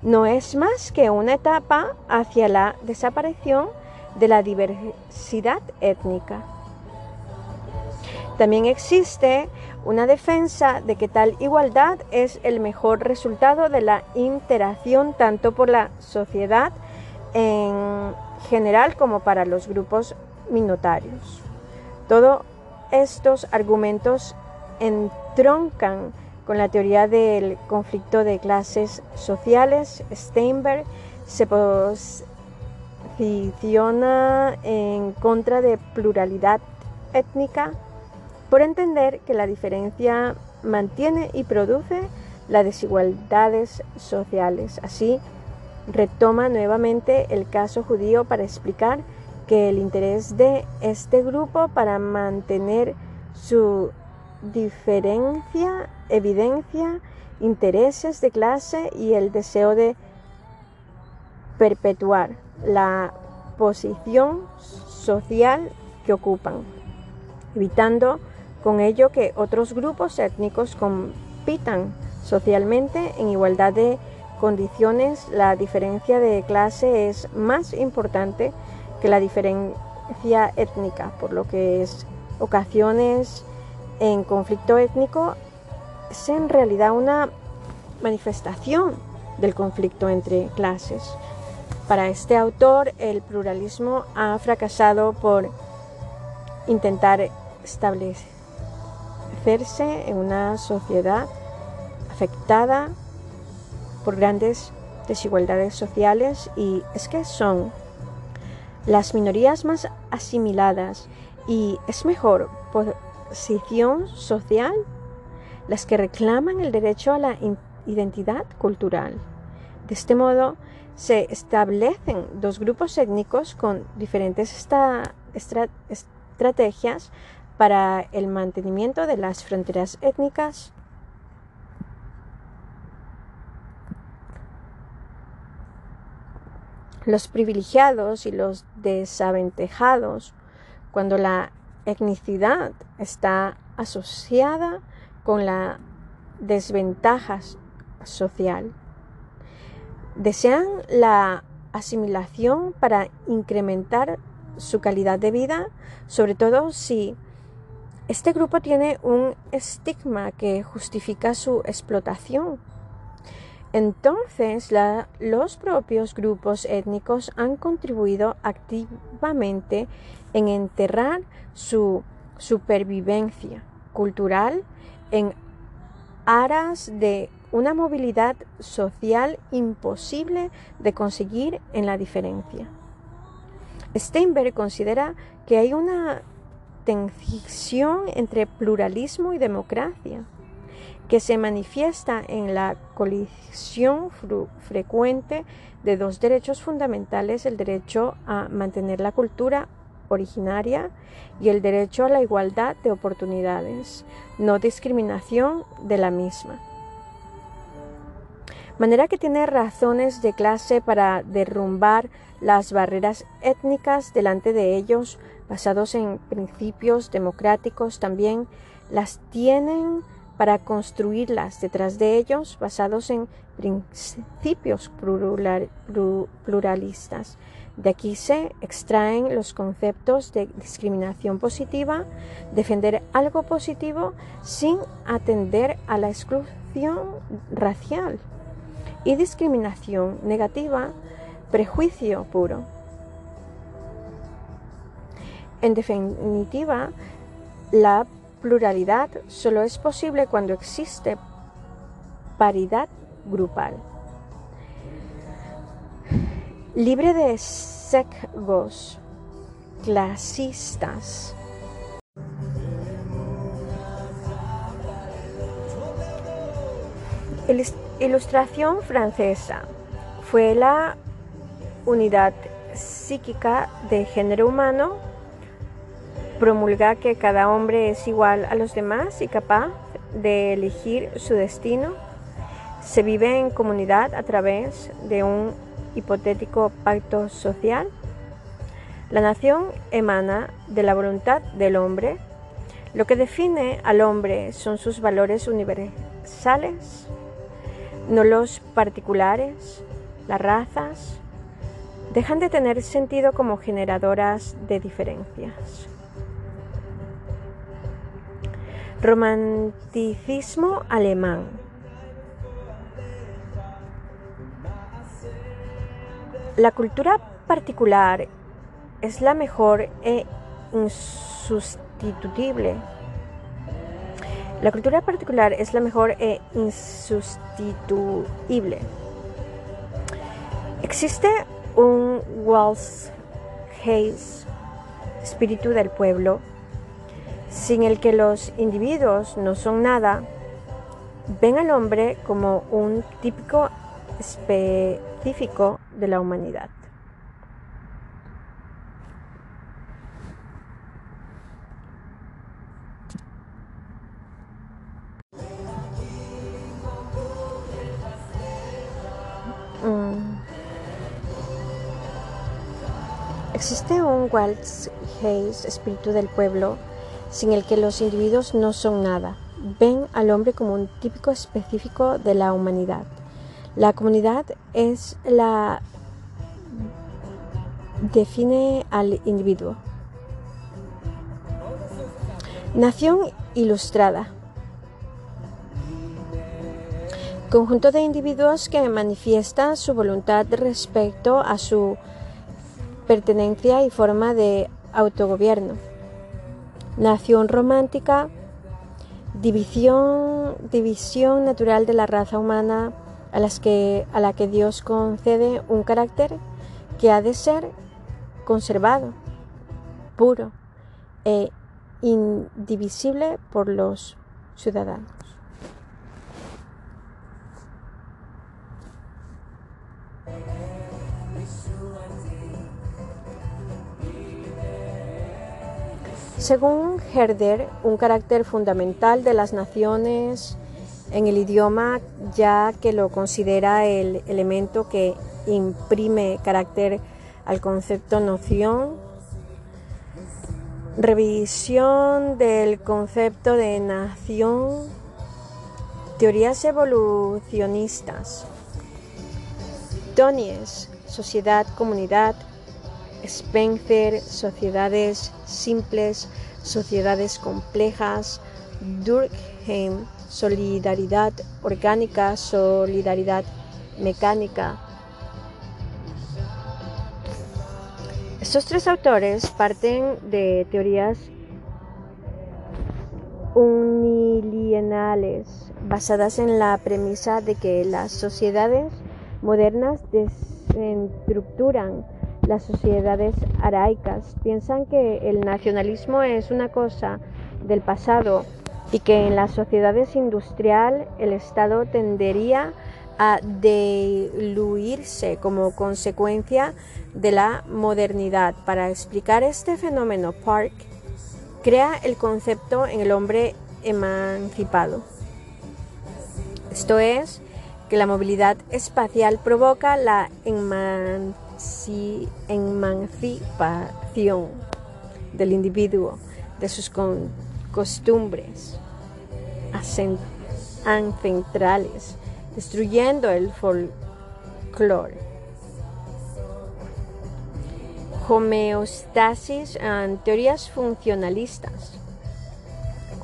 no es más que una etapa hacia la desaparición de la diversidad étnica. También existe una defensa de que tal igualdad es el mejor resultado de la interacción tanto por la sociedad en general como para los grupos minoritarios. Todos estos argumentos entroncan con la teoría del conflicto de clases sociales. Steinberg se posiciona en contra de pluralidad étnica por entender que la diferencia mantiene y produce las desigualdades sociales. Así, retoma nuevamente el caso judío para explicar que el interés de este grupo para mantener su diferencia evidencia intereses de clase y el deseo de perpetuar la posición social que ocupan, evitando con ello que otros grupos étnicos compitan socialmente en igualdad de condiciones. La diferencia de clase es más importante que la diferencia étnica, por lo que es ocasiones en conflicto étnico es en realidad una manifestación del conflicto entre clases. Para este autor, el pluralismo ha fracasado por intentar en una sociedad afectada por grandes desigualdades sociales y es que son las minorías más asimiladas y es mejor posición social las que reclaman el derecho a la identidad cultural. De este modo, se establecen dos grupos étnicos con diferentes estrategias para el mantenimiento de las fronteras étnicas los privilegiados y los desaventajados cuando la etnicidad está asociada con la desventaja social. Desean la asimilación para incrementar su calidad de vida, sobre todo si este grupo tiene un estigma que justifica su explotación. Entonces, los propios grupos étnicos han contribuido activamente en enterrar su supervivencia cultural en aras de una movilidad social imposible de conseguir en la diferencia. Steinberg considera que hay una tensión entre pluralismo y democracia que se manifiesta en la colisión frecuente de dos derechos fundamentales, el derecho a mantener la cultura originaria y el derecho a la igualdad de oportunidades, no discriminación de la misma. Manera que tiene razones de clase para derrumbar las barreras étnicas delante de ellos, basados en principios democráticos, también las tienen para construirlas detrás de ellos, basados en principios pluralistas. De aquí se extraen los conceptos de discriminación positiva, defender algo positivo sin atender a la exclusión racial y discriminación negativa, prejuicio puro. En definitiva, la pluralidad solo es posible cuando existe paridad grupal libre de sesgos clasistas. Ilustración francesa fue la unidad psíquica de género humano, promulga que cada hombre es igual a los demás y capaz de elegir su destino. Se vive en comunidad a través de un hipotético pacto social? La nación emana de la voluntad del hombre. Lo que define al hombre son sus valores universales, no los particulares, las razas. Dejan de tener sentido como generadoras de diferencias. Romanticismo alemán. La cultura particular es la mejor e insustituible. La cultura particular es la mejor e insustituible. Existe un Walsh Hayes, espíritu del pueblo, sin el que los individuos no son nada, ven al hombre como un típico específico de la humanidad. Mm. Existe un Waltz Hayes, espíritu del pueblo, sin el que los individuos no son nada. Ven al hombre como un típico específico de la humanidad. La comunidad es la define al individuo. Nación ilustrada. Conjunto de individuos que manifiesta su voluntad respecto a su pertenencia y forma de autogobierno nación romántica, división, división natural de la raza humana a, las que, a la que Dios concede un carácter que ha de ser conservado, puro e indivisible por los ciudadanos. Según Herder, un carácter fundamental de las naciones en el idioma, ya que lo considera el elemento que imprime carácter al concepto noción, revisión del concepto de nación, teorías evolucionistas, Tonies, sociedad, comunidad, Spencer, sociedades simples, sociedades complejas, Durkheim, solidaridad orgánica, solidaridad mecánica. Estos tres autores parten de teorías unilineales basadas en la premisa de que las sociedades modernas desestructuran las sociedades araicas. Piensan que el nacionalismo es una cosa del pasado y que en las sociedades industrial el Estado tendería a diluirse como consecuencia de la modernidad. Para explicar este fenómeno, Park crea el concepto en el hombre emancipado. Esto es, que la movilidad espacial provoca la emancipación emancipación del individuo, de sus costumbres ancestrales, destruyendo el folclore. Homeostasis, teorías funcionalistas.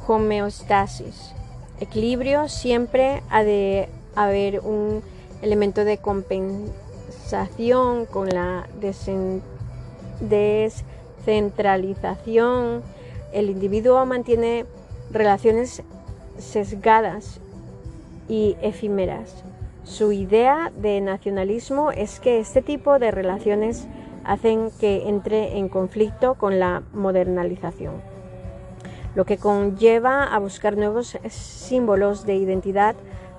Homeostasis. Equilibrio siempre ha de haber un elemento de compensación con la descentralización, el individuo mantiene relaciones sesgadas y efímeras. Su idea de nacionalismo es que este tipo de relaciones hacen que entre en conflicto con la modernización, lo que conlleva a buscar nuevos símbolos de identidad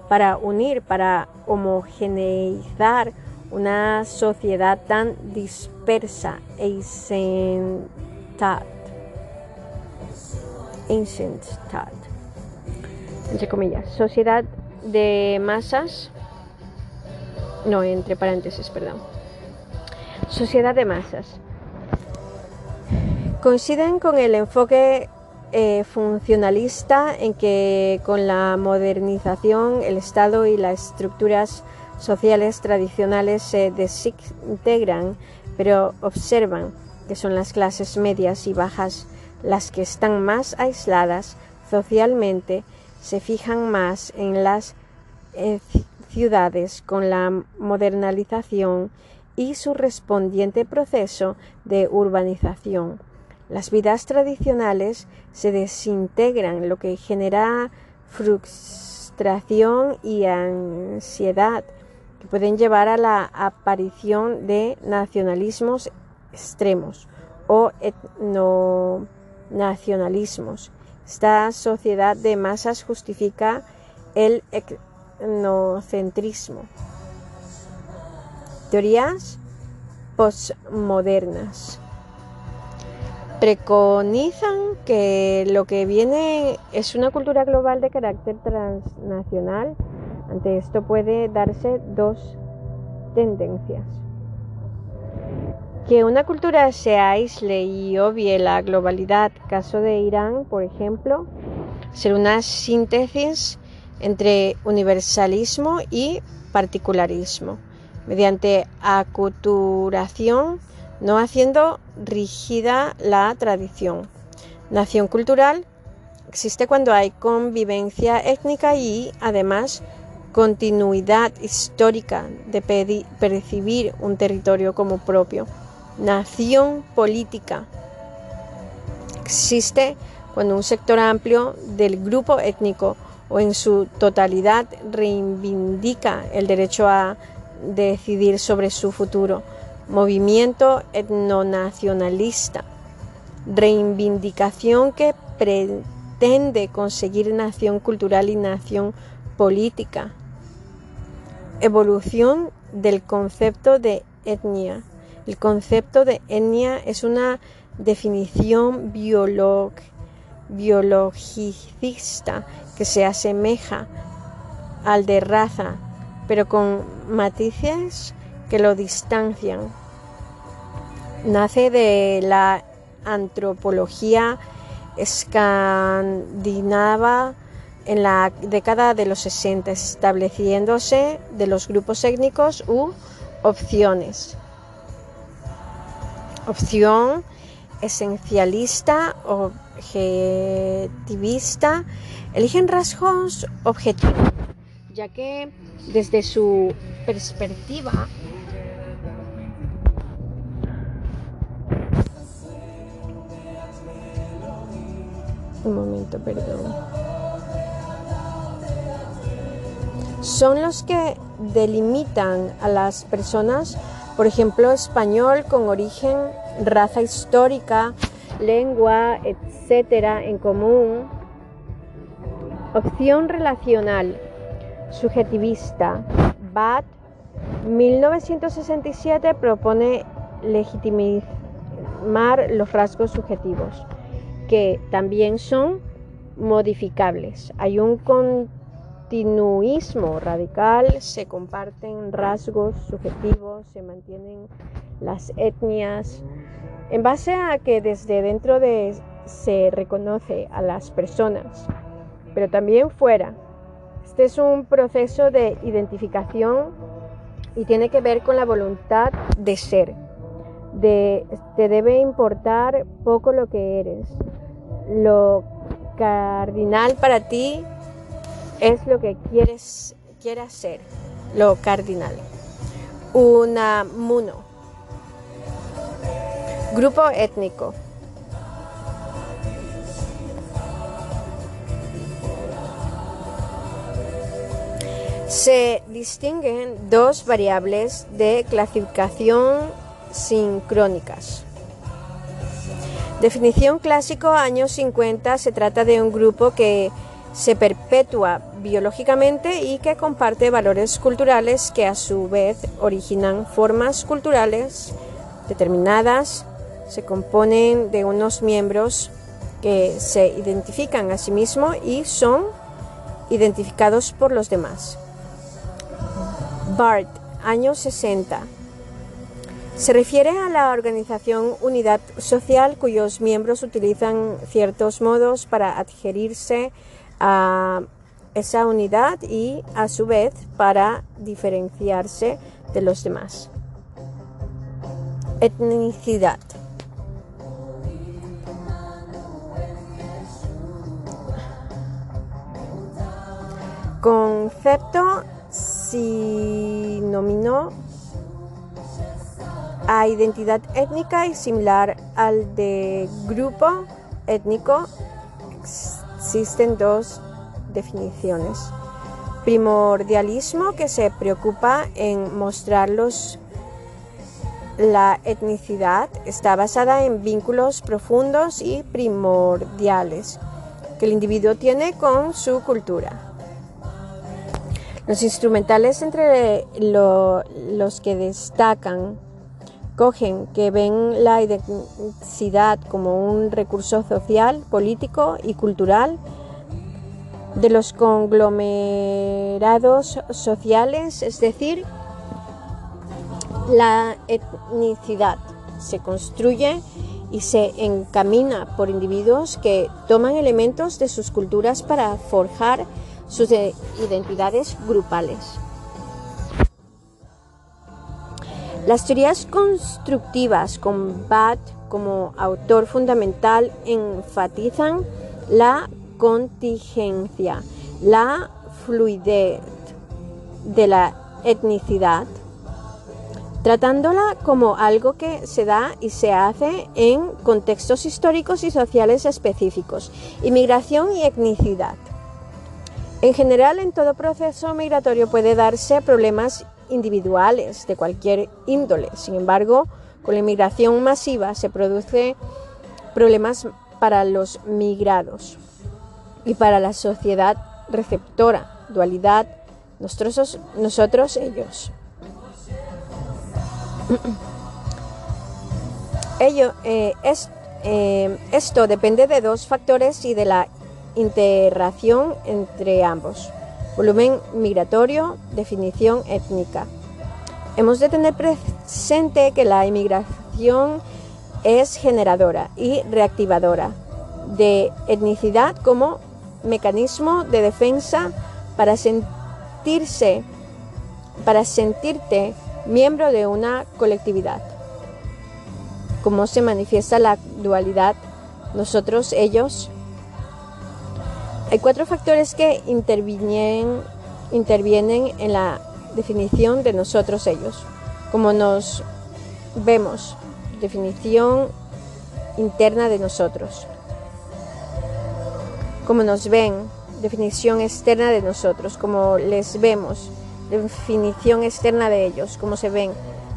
para unir, para homogeneizar una sociedad tan dispersa e insentada, entre comillas, sociedad de masas, no, entre paréntesis, perdón, sociedad de masas, coinciden con el enfoque eh, funcionalista en que con la modernización el Estado y las estructuras sociales tradicionales se desintegran, pero observan que son las clases medias y bajas las que están más aisladas socialmente se fijan más en las eh, ciudades con la modernización y su respondiente proceso de urbanización. Las vidas tradicionales se desintegran, lo que genera frustración y ansiedad que pueden llevar a la aparición de nacionalismos extremos o etnonacionalismos. Esta sociedad de masas justifica el etnocentrismo. Teorías postmodernas preconizan que lo que viene es una cultura global de carácter transnacional. Ante esto puede darse dos tendencias. Que una cultura se aísle y obvie la globalidad, caso de Irán, por ejemplo, ser una síntesis entre universalismo y particularismo, mediante aculturación no haciendo rígida la tradición. Nación cultural existe cuando hay convivencia étnica y además continuidad histórica de percibir un territorio como propio. Nación política. Existe cuando un sector amplio del grupo étnico o en su totalidad reivindica el derecho a decidir sobre su futuro. Movimiento etnonacionalista, reivindicación que pretende conseguir nación cultural y nación política, evolución del concepto de etnia. El concepto de etnia es una definición biologicista que se asemeja al de raza, pero con matices que lo distancian. Nace de la antropología escandinava en la década de los 60, estableciéndose de los grupos étnicos u opciones. Opción esencialista, objetivista, eligen rasgos objetivos, ya que desde su perspectiva Un momento, perdón. Son los que delimitan a las personas, por ejemplo, español con origen, raza histórica, lengua, etcétera, en común. Opción relacional, subjetivista. BAT 1967 propone legitimar los rasgos subjetivos que también son modificables. Hay un continuismo radical, se comparten rasgos subjetivos, se mantienen las etnias, en base a que desde dentro de se reconoce a las personas, pero también fuera. Este es un proceso de identificación y tiene que ver con la voluntad de ser. De, te debe importar poco lo que eres, lo cardinal para ti es lo que quieres, quieras ser, lo cardinal. Unamuno. Grupo étnico. Se distinguen dos variables de clasificación sincrónicas. Definición clásico años 50 se trata de un grupo que se perpetúa biológicamente y que comparte valores culturales que a su vez originan formas culturales determinadas, se componen de unos miembros que se identifican a sí mismos y son identificados por los demás. Bart, años 60. Se refiere a la organización unidad social cuyos miembros utilizan ciertos modos para adherirse esa unidad y a su vez para diferenciarse de los demás. Etnicidad. concepto sinónimo a identidad étnica y similar al de grupo étnico, existen dos definiciones. Primordialismo, que se preocupa en mostrarlos la etnicidad está basada en vínculos profundos y primordiales que el individuo tiene con su cultura. Los instrumentales entre los que destacan que ven la identidad como un recurso social, político y cultural de los conglomerados sociales, es decir, la etnicidad se construye y se encamina por individuos que toman elementos de sus culturas para forjar sus identidades grupales. Las teorías constructivas con Bat como autor fundamental enfatizan la contingencia, la fluidez de la etnicidad tratándola como algo que se da y se hace en contextos históricos y sociales específicos, inmigración y etnicidad. En general, en todo proceso migratorio puede darse problemas individuales de cualquier índole. Sin embargo, con la inmigración masiva se producen problemas para los migrados y para la sociedad receptora, dualidad, nosotros, nosotros ellos. Ello, eh, es, eh, esto depende de dos factores y de la interacción entre ambos. Volumen migratorio, definición étnica. Hemos de tener presente que la inmigración es generadora y reactivadora de etnicidad como mecanismo de defensa para sentirse, para sentirte miembro de una colectividad. ¿Cómo se manifiesta la dualidad nosotros, ellos? Hay cuatro factores que intervienen, intervienen en la definición de nosotros, ellos. Como nos vemos, definición interna de nosotros. Como nos ven, definición externa de nosotros. Como les vemos, definición externa de ellos, cómo se ven,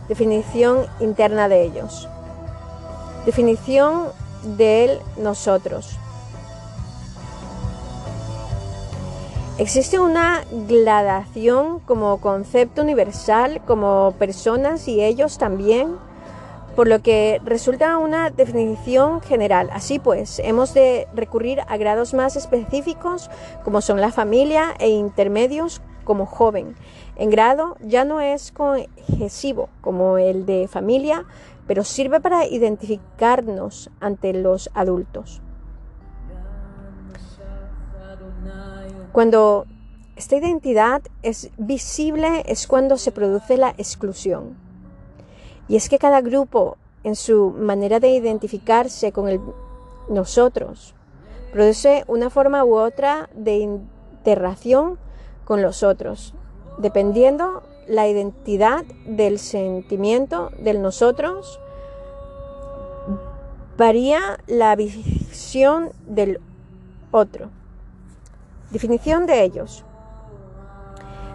definición interna de ellos, definición de nosotros. Existe una gradación como concepto universal, como personas y ellos también, por lo que resulta una definición general. Así pues, hemos de recurrir a grados más específicos como son la familia e intermedios como joven. En grado ya no es cohesivo como el de familia, pero sirve para identificarnos ante los adultos. Cuando esta identidad es visible es cuando se produce la exclusión. Y es que cada grupo, en su manera de identificarse con el nosotros, produce una forma u otra de interacción con los otros, dependiendo la identidad del sentimiento del nosotros, varía la visión del otro. Definición de ellos.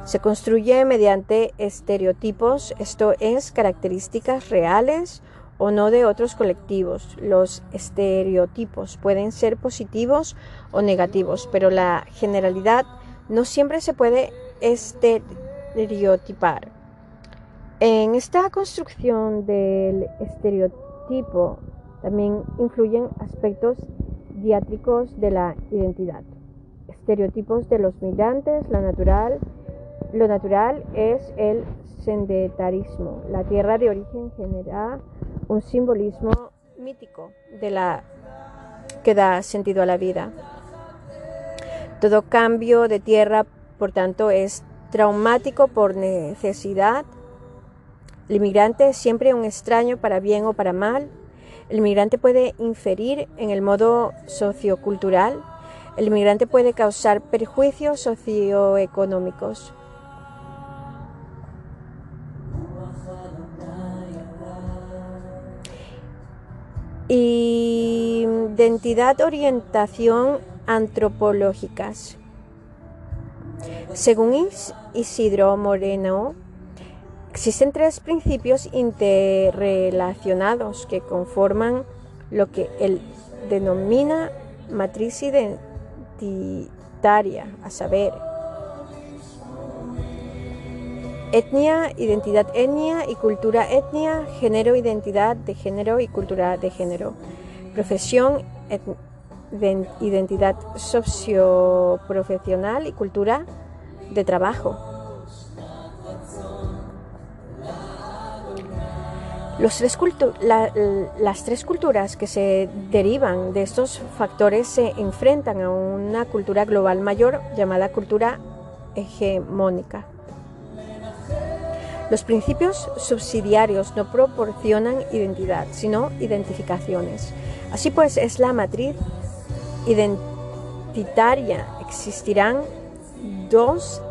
Se construye mediante estereotipos, esto es, características reales o no de otros colectivos. Los estereotipos pueden ser positivos o negativos, pero la generalidad no siempre se puede estereotipar. En esta construcción del estereotipo también influyen aspectos diátricos de la identidad. Estereotipos de los migrantes, la natural. Lo natural es el sendetarismo. La tierra de origen genera un simbolismo mítico de la que da sentido a la vida. Todo cambio de tierra, por tanto, es traumático por necesidad. El inmigrante es siempre un extraño para bien o para mal. El inmigrante puede inferir en el modo sociocultural. El inmigrante puede causar perjuicios socioeconómicos. Identidad, orientación antropológicas. Según Isidro Moreno, existen tres principios interrelacionados que conforman lo que él denomina matriz identitaria, a saber, etnia, identidad etnia y cultura etnia, género, identidad de género y cultura de género, profesión, identidad socioprofesional y cultura de trabajo. Tres las tres culturas que se derivan de estos factores se enfrentan a una cultura global mayor llamada cultura hegemónica. Los principios subsidiarios no proporcionan identidad, sino identificaciones. Así pues, es la matriz identitaria. Existirán dos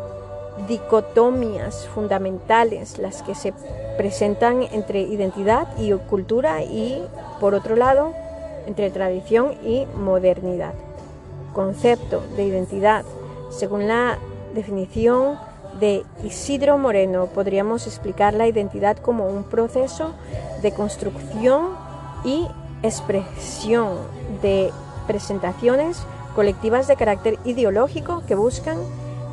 dicotomías fundamentales, las que se presentan entre identidad y cultura y, por otro lado, entre tradición y modernidad. Concepto de identidad. Según la definición de Isidro Moreno, podríamos explicar la identidad como un proceso de construcción y expresión de presentaciones colectivas de carácter ideológico que buscan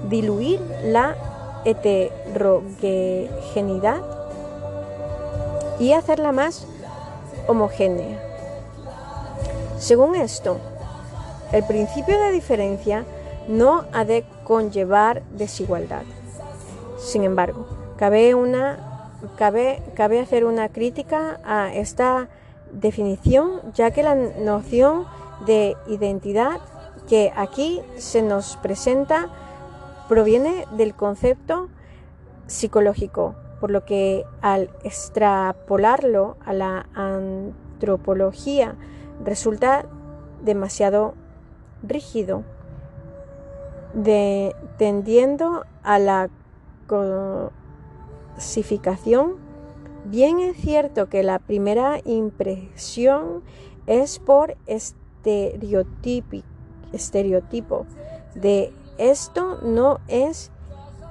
diluir la heterogeneidad y hacerla más homogénea. Según esto, el principio de diferencia no ha de conllevar desigualdad. Sin embargo, cabe, una, cabe, cabe hacer una crítica a esta definición, ya que la noción de identidad que aquí se nos presenta proviene del concepto psicológico, por lo que al extrapolarlo a la antropología resulta demasiado rígido, tendiendo a la cosificación. Bien es cierto que la primera impresión es por estereotipo de esto no es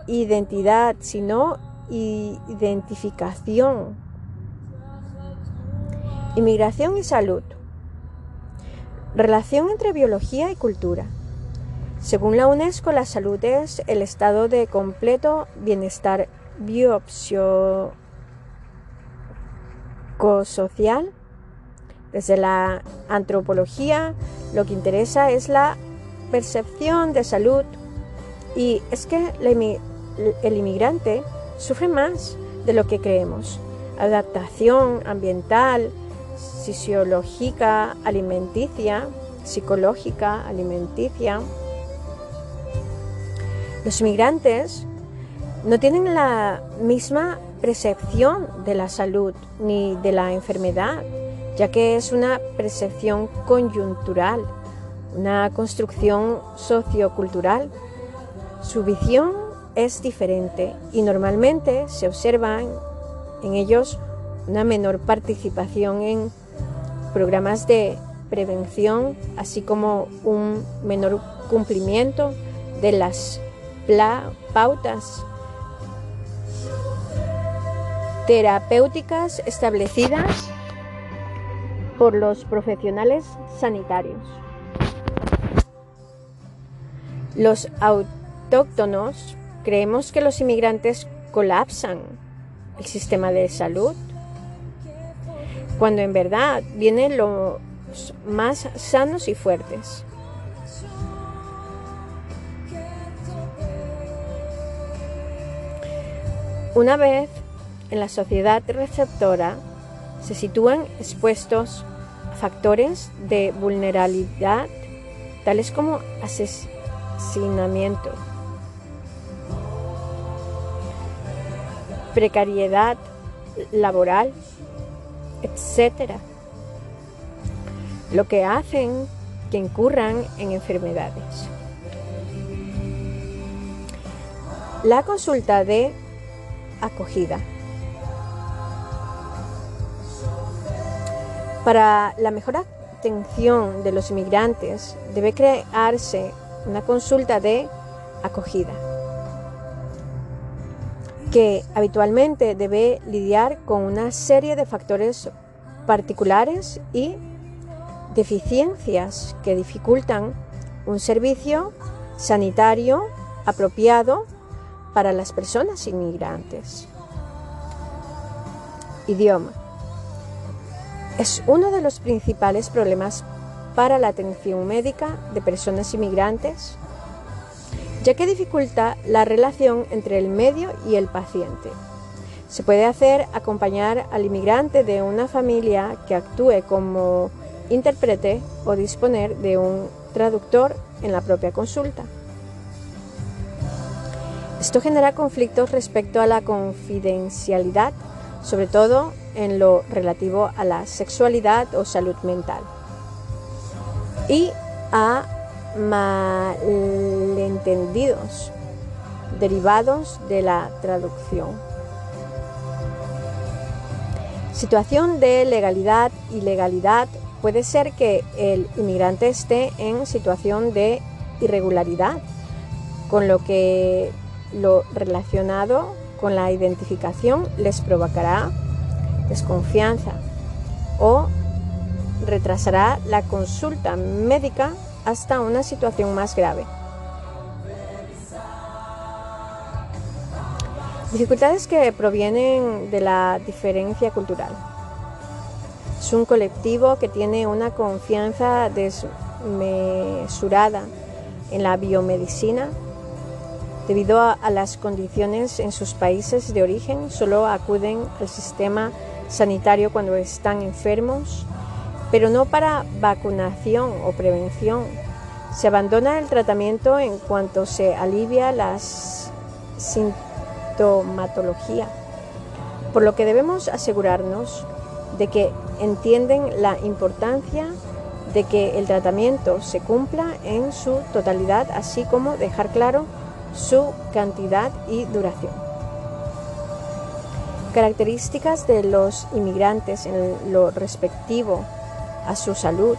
identidad, sino identificación. Inmigración y salud. Relación entre biología y cultura. Según la UNESCO, la salud es el estado de completo bienestar biopsicosocial. Desde la antropología, lo que interesa es la percepción de salud y es que el inmigrante sufre más de lo que creemos. Adaptación ambiental, fisiológica, alimenticia, psicológica, alimenticia. Los inmigrantes no tienen la misma percepción de la salud ni de la enfermedad, ya que es una percepción coyuntural una construcción sociocultural. Su visión es diferente y normalmente se observa en ellos una menor participación en programas de prevención, así como un menor cumplimiento de las pautas terapéuticas establecidas por los profesionales sanitarios. Los autóctonos creemos que los inmigrantes colapsan el sistema de salud, cuando en verdad vienen los más sanos y fuertes. Una vez en la sociedad receptora se sitúan expuestos a factores de vulnerabilidad tales como asesinato, precariedad laboral, etc. Lo que hacen que incurran en enfermedades. La consulta de acogida. Para la mejor atención de los inmigrantes debe crearse una consulta de acogida que habitualmente debe lidiar con una serie de factores particulares y deficiencias que dificultan un servicio sanitario apropiado para las personas inmigrantes. Idioma. Es uno de los principales problemas para la atención médica de personas inmigrantes, ya que dificulta la relación entre el medio y el paciente. Se puede hacer acompañar al inmigrante de una familia que actúe como intérprete o disponer de un traductor en la propia consulta. Esto genera conflictos respecto a la confidencialidad, sobre todo en lo relativo a la sexualidad o salud mental, y a malentendidos derivados de la traducción. Situación de legalidad y legalidad puede ser que el inmigrante esté en situación de irregularidad, con lo que lo relacionado con la identificación les provocará desconfianza o retrasará la consulta médica hasta una situación más grave. Dificultades que provienen de la diferencia cultural. Es un colectivo que tiene una confianza desmesurada en la biomedicina Debido a, las condiciones en sus países de origen, solo acuden al sistema sanitario cuando están enfermos, pero no para vacunación o prevención. Se abandona el tratamiento en cuanto se alivia la sintomatología, por lo que debemos asegurarnos de que entienden la importancia de que el tratamiento se cumpla en su totalidad, así como dejar claro su cantidad y duración. Características de los inmigrantes en lo respectivo a su salud.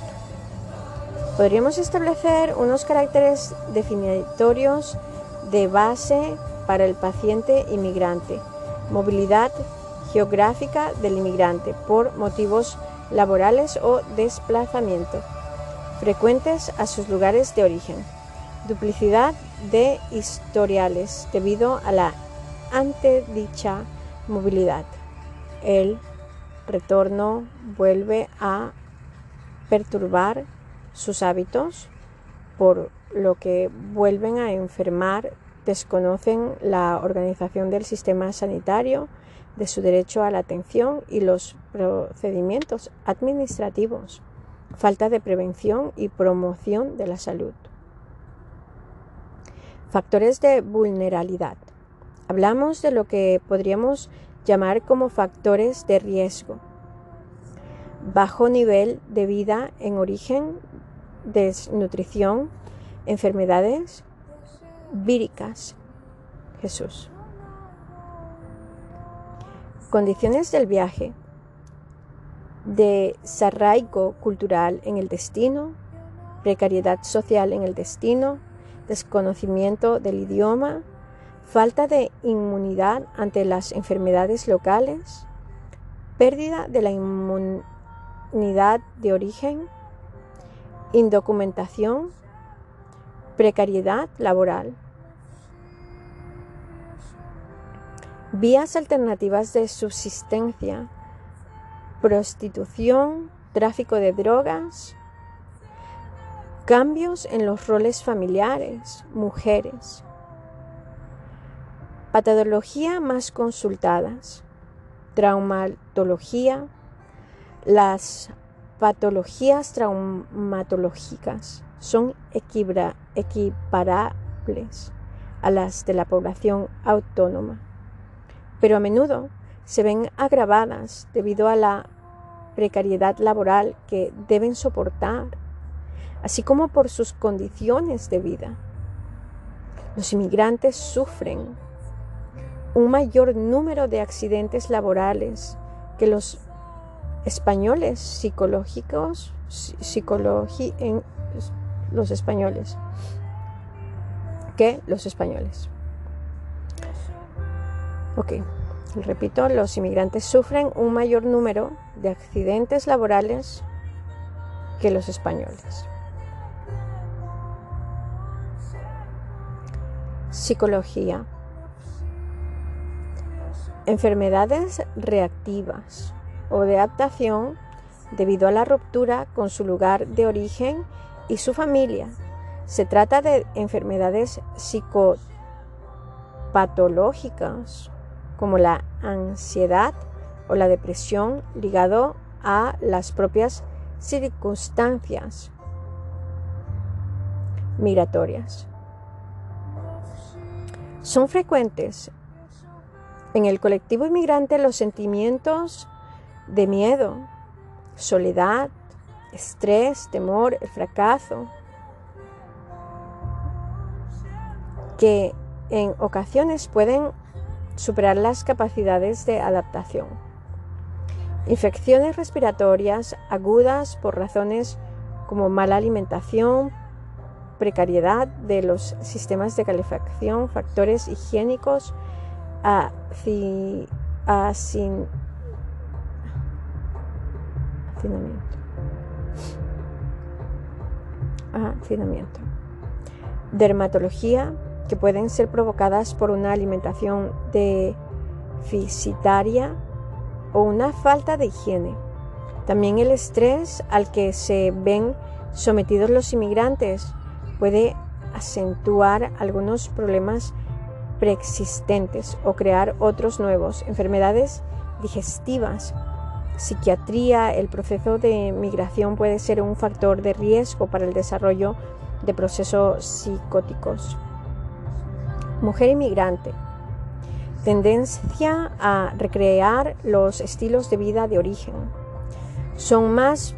Podríamos establecer unos caracteres definitorios de base para el paciente inmigrante. Movilidad geográfica del inmigrante por motivos laborales o desplazamiento, frecuentes a sus lugares de origen duplicidad de historiales debido a la antedicha movilidad. El retorno vuelve a perturbar sus hábitos, por lo que vuelven a enfermar, desconocen la organización del sistema sanitario, de su derecho a la atención y los procedimientos administrativos, falta de prevención y promoción de la salud. Factores de vulnerabilidad. Hablamos de lo que podríamos llamar como factores de riesgo. Bajo nivel de vida en origen, desnutrición, enfermedades víricas. Jesús. Condiciones del viaje. Desarraigo cultural en el destino, precariedad social en el destino, desconocimiento del idioma, falta de inmunidad ante las enfermedades locales, pérdida de la de origen, indocumentación, precariedad laboral. Vías alternativas de subsistencia, prostitución, tráfico de drogas, Cambios en los roles familiares, mujeres. Patología más consultadas. Traumatología. Las patologías traumatológicas son equiparables a las de la población autónoma, pero a menudo se ven agravadas debido a la precariedad laboral que deben soportar así como por sus condiciones de vida. Los inmigrantes sufren un mayor número de accidentes laborales que los españoles psicológicos, en los españoles, que los españoles. Ok, repito, los inmigrantes sufren un mayor número de accidentes laborales que los españoles. Psicología. Enfermedades reactivas o de adaptación debido a la ruptura con su lugar de origen y su familia. Se trata de enfermedades psicopatológicas como la ansiedad o la depresión ligado a las propias circunstancias migratorias. Son frecuentes en el colectivo inmigrante los sentimientos de miedo, soledad, estrés, temor, el fracaso, que en ocasiones pueden superar las capacidades de adaptación. Infecciones respiratorias agudas por razones como mala alimentación, precariedad de los sistemas de calefacción, factores higiénicos, hacinamiento. Dermatología, que pueden ser provocadas por una alimentación deficitaria o una falta de higiene. También el estrés al que se ven sometidos los inmigrantes puede acentuar algunos problemas preexistentes o crear otros nuevos, enfermedades digestivas, psiquiatría, el proceso de migración puede ser un factor de riesgo para el desarrollo de procesos psicóticos. Mujer inmigrante. Tendencia a recrear los estilos de vida de origen. Son más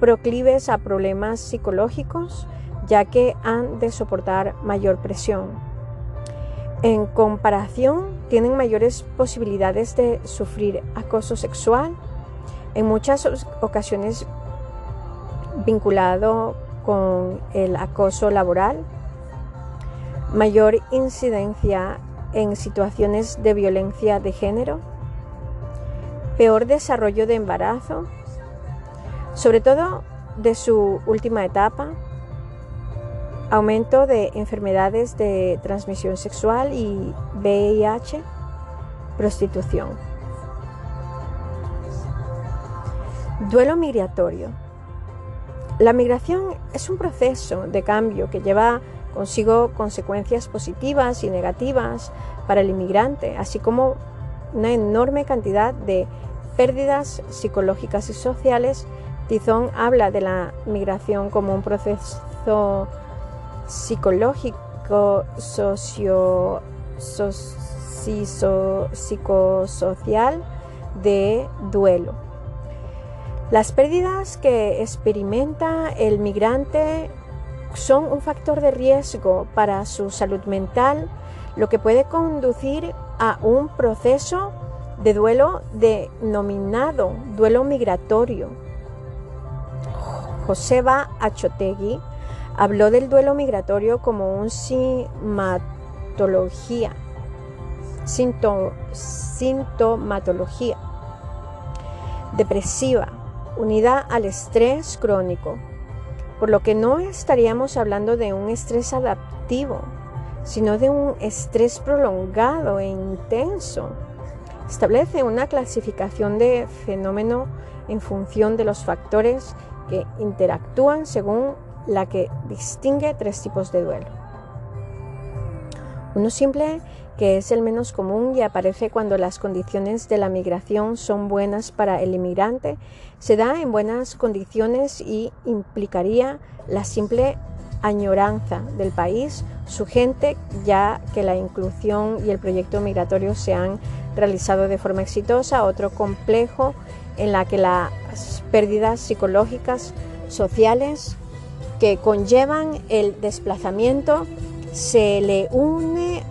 proclives a problemas psicológicos ya que han de soportar mayor presión. En comparación, tienen mayores posibilidades de sufrir acoso sexual, en muchas ocasiones vinculado con el acoso laboral, mayor incidencia en situaciones de violencia de género, peor desarrollo de embarazo, sobre todo de su última etapa, aumento de enfermedades de transmisión sexual y VIH, prostitución. Duelo migratorio. La migración es un proceso de cambio que lleva consigo consecuencias positivas y negativas para el inmigrante, así como una enorme cantidad de pérdidas psicológicas y sociales. Tizón habla de la migración como un proceso psicológico, socio, psicosocial de duelo. Las pérdidas que experimenta el migrante son un factor de riesgo para su salud mental, lo que puede conducir a un proceso de duelo denominado duelo migratorio. Joseba Achotegui habló del duelo migratorio como un sintomatología, sintomatología. Depresiva unida al estrés crónico por lo que no estaríamos hablando de un estrés adaptivo, sino de un estrés prolongado e intenso. Establece una clasificación de fenómeno en función de los factores que interactúan según la que distingue tres tipos de duelo. Uno simple que es el menos común y aparece cuando las condiciones de la migración son buenas para el inmigrante, se da en buenas condiciones y implicaría la simple añoranza del país, su gente, ya que la inclusión y el proyecto migratorio se han realizado de forma exitosa, otro complejo en la que las pérdidas psicológicas, sociales, que conllevan el desplazamiento, se le une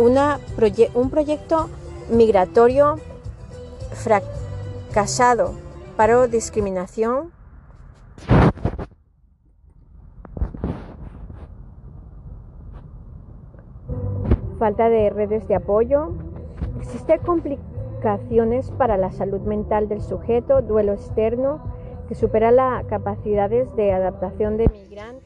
un proyecto migratorio fracasado, paro, discriminación, falta de redes de apoyo, existe complicaciones para la salud mental del sujeto, duelo externo que supera las capacidades de adaptación de migrantes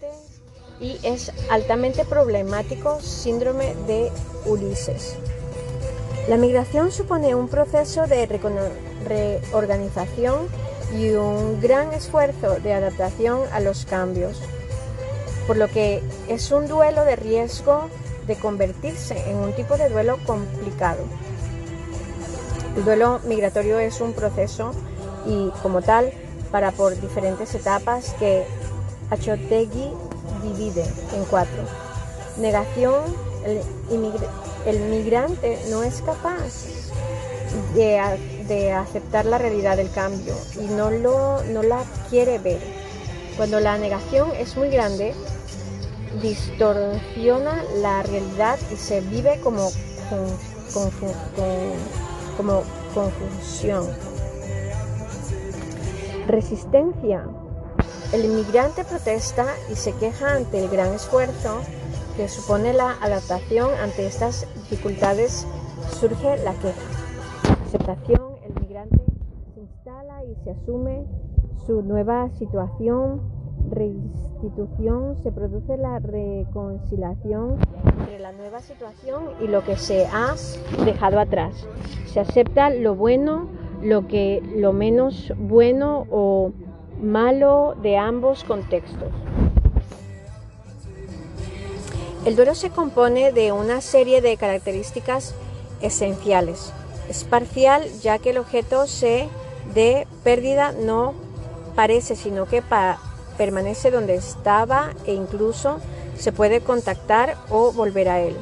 y es altamente problemático síndrome de Ulises. La migración supone un proceso de reorganización y un gran esfuerzo de adaptación a los cambios, por lo que es un duelo de riesgo de convertirse en un tipo de duelo complicado. El duelo migratorio es un proceso y como tal para por diferentes etapas que Achotegui divide en cuatro. Negación, el, migrante no es capaz de, aceptar la realidad del cambio y no, lo, no la quiere ver. Cuando la negación es muy grande, distorsiona la realidad y se vive como, como confusión. Resistencia el inmigrante protesta y se queja ante el gran esfuerzo que supone la adaptación ante estas dificultades. Surge la queja. Aceptación, el migrante se instala y se asume su nueva situación. Restitución, se produce la reconciliación entre la nueva situación y lo que se ha dejado atrás. Se acepta lo bueno, lo que lo menos bueno o malo de ambos contextos. El duelo se compone de una serie de características esenciales. Es parcial ya que el objeto se de pérdida no parece, sino que permanece donde estaba e incluso se puede contactar o volver a él.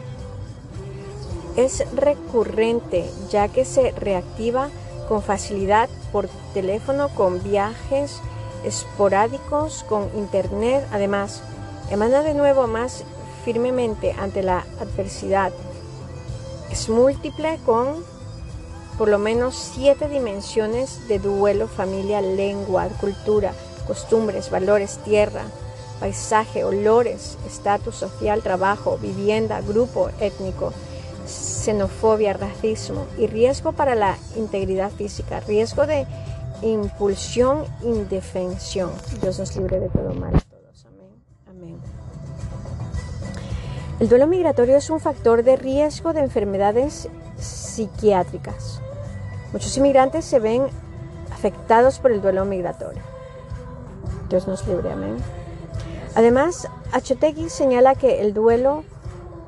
Es recurrente ya que se reactiva con facilidad por teléfono con viajes esporádicos con Internet. Además, emana de nuevo más firmemente ante la adversidad. Es múltiple con por lo menos siete dimensiones de duelo, familia, lengua, cultura, costumbres, valores, tierra, paisaje, olores, estatus social, trabajo, vivienda, grupo étnico, xenofobia, racismo y riesgo para la integridad física, riesgo de impulsión, indefensión. Dios nos libre de todo mal. Todos. Amén. Amén. El duelo migratorio es un factor de riesgo de enfermedades psiquiátricas. Muchos inmigrantes se ven afectados por el duelo migratorio. Dios nos libre. Amén. Además, Achotegui señala que el duelo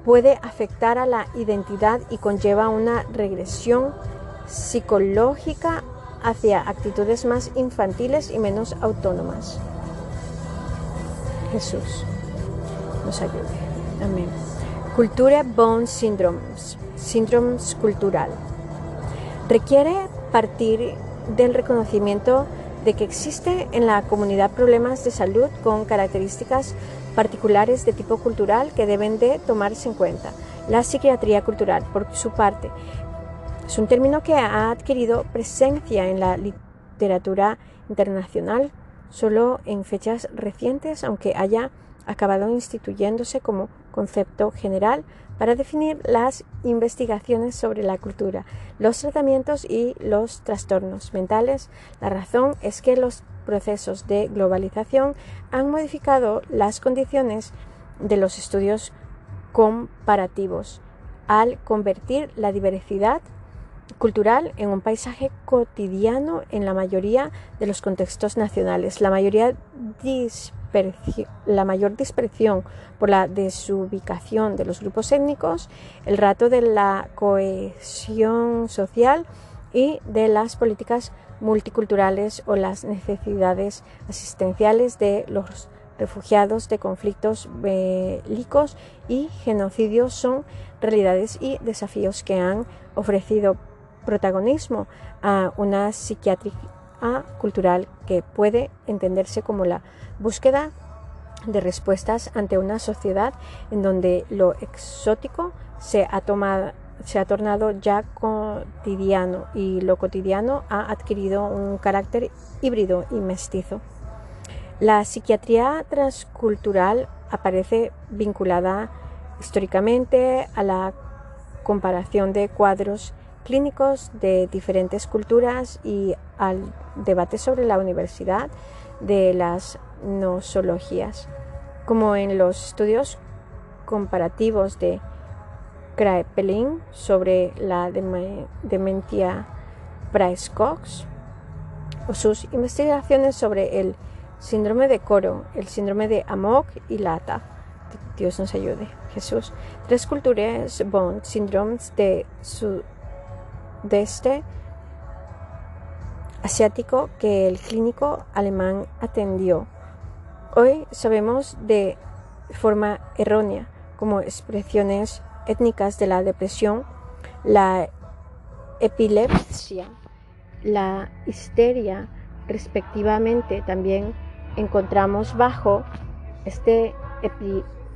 puede afectar a la identidad y conlleva una regresión psicológica hacia actitudes más infantiles y menos autónomas. Jesús nos ayude. Amén. Cultura Bone Syndrome, síndrome cultural. Requiere partir del reconocimiento de que existe en la comunidad problemas de salud con características particulares de tipo cultural que deben de tomarse en cuenta. La psiquiatría cultural, por su parte, es un término que ha adquirido presencia en la literatura internacional solo en fechas recientes, aunque haya acabado instituyéndose como concepto general para definir las investigaciones sobre la cultura, los tratamientos y los trastornos mentales. La razón es que los procesos de globalización han modificado las condiciones de los estudios comparativos al convertir la diversidad cultural en un paisaje cotidiano en la mayoría de los contextos nacionales. La, mayoría la mayor dispersión por la desubicación de los grupos étnicos, el rato de la cohesión social y de las políticas multiculturales o las necesidades asistenciales de los refugiados de conflictos bélicos y genocidios son realidades y desafíos que han ofrecido protagonismo a una psiquiatría cultural que puede entenderse como la búsqueda de respuestas ante una sociedad en donde lo exótico se ha, tomado, se ha tornado ya cotidiano y lo cotidiano ha adquirido un carácter híbrido y mestizo. La psiquiatría transcultural aparece vinculada históricamente a la comparación de cuadros clínicos de diferentes culturas y al debate sobre la universidad de las nosologías, como en los estudios comparativos de Kraepelin sobre la demencia Price-Cox o sus investigaciones sobre el síndrome de Coro, el síndrome de Amok y Lata. Dios nos ayude. Jesús. Tres culturas Bond, síndromes de sudeste asiático que el clínico alemán atendió. Hoy sabemos de forma errónea como expresiones étnicas de la depresión, la epilepsia, la histeria, respectivamente, también encontramos bajo este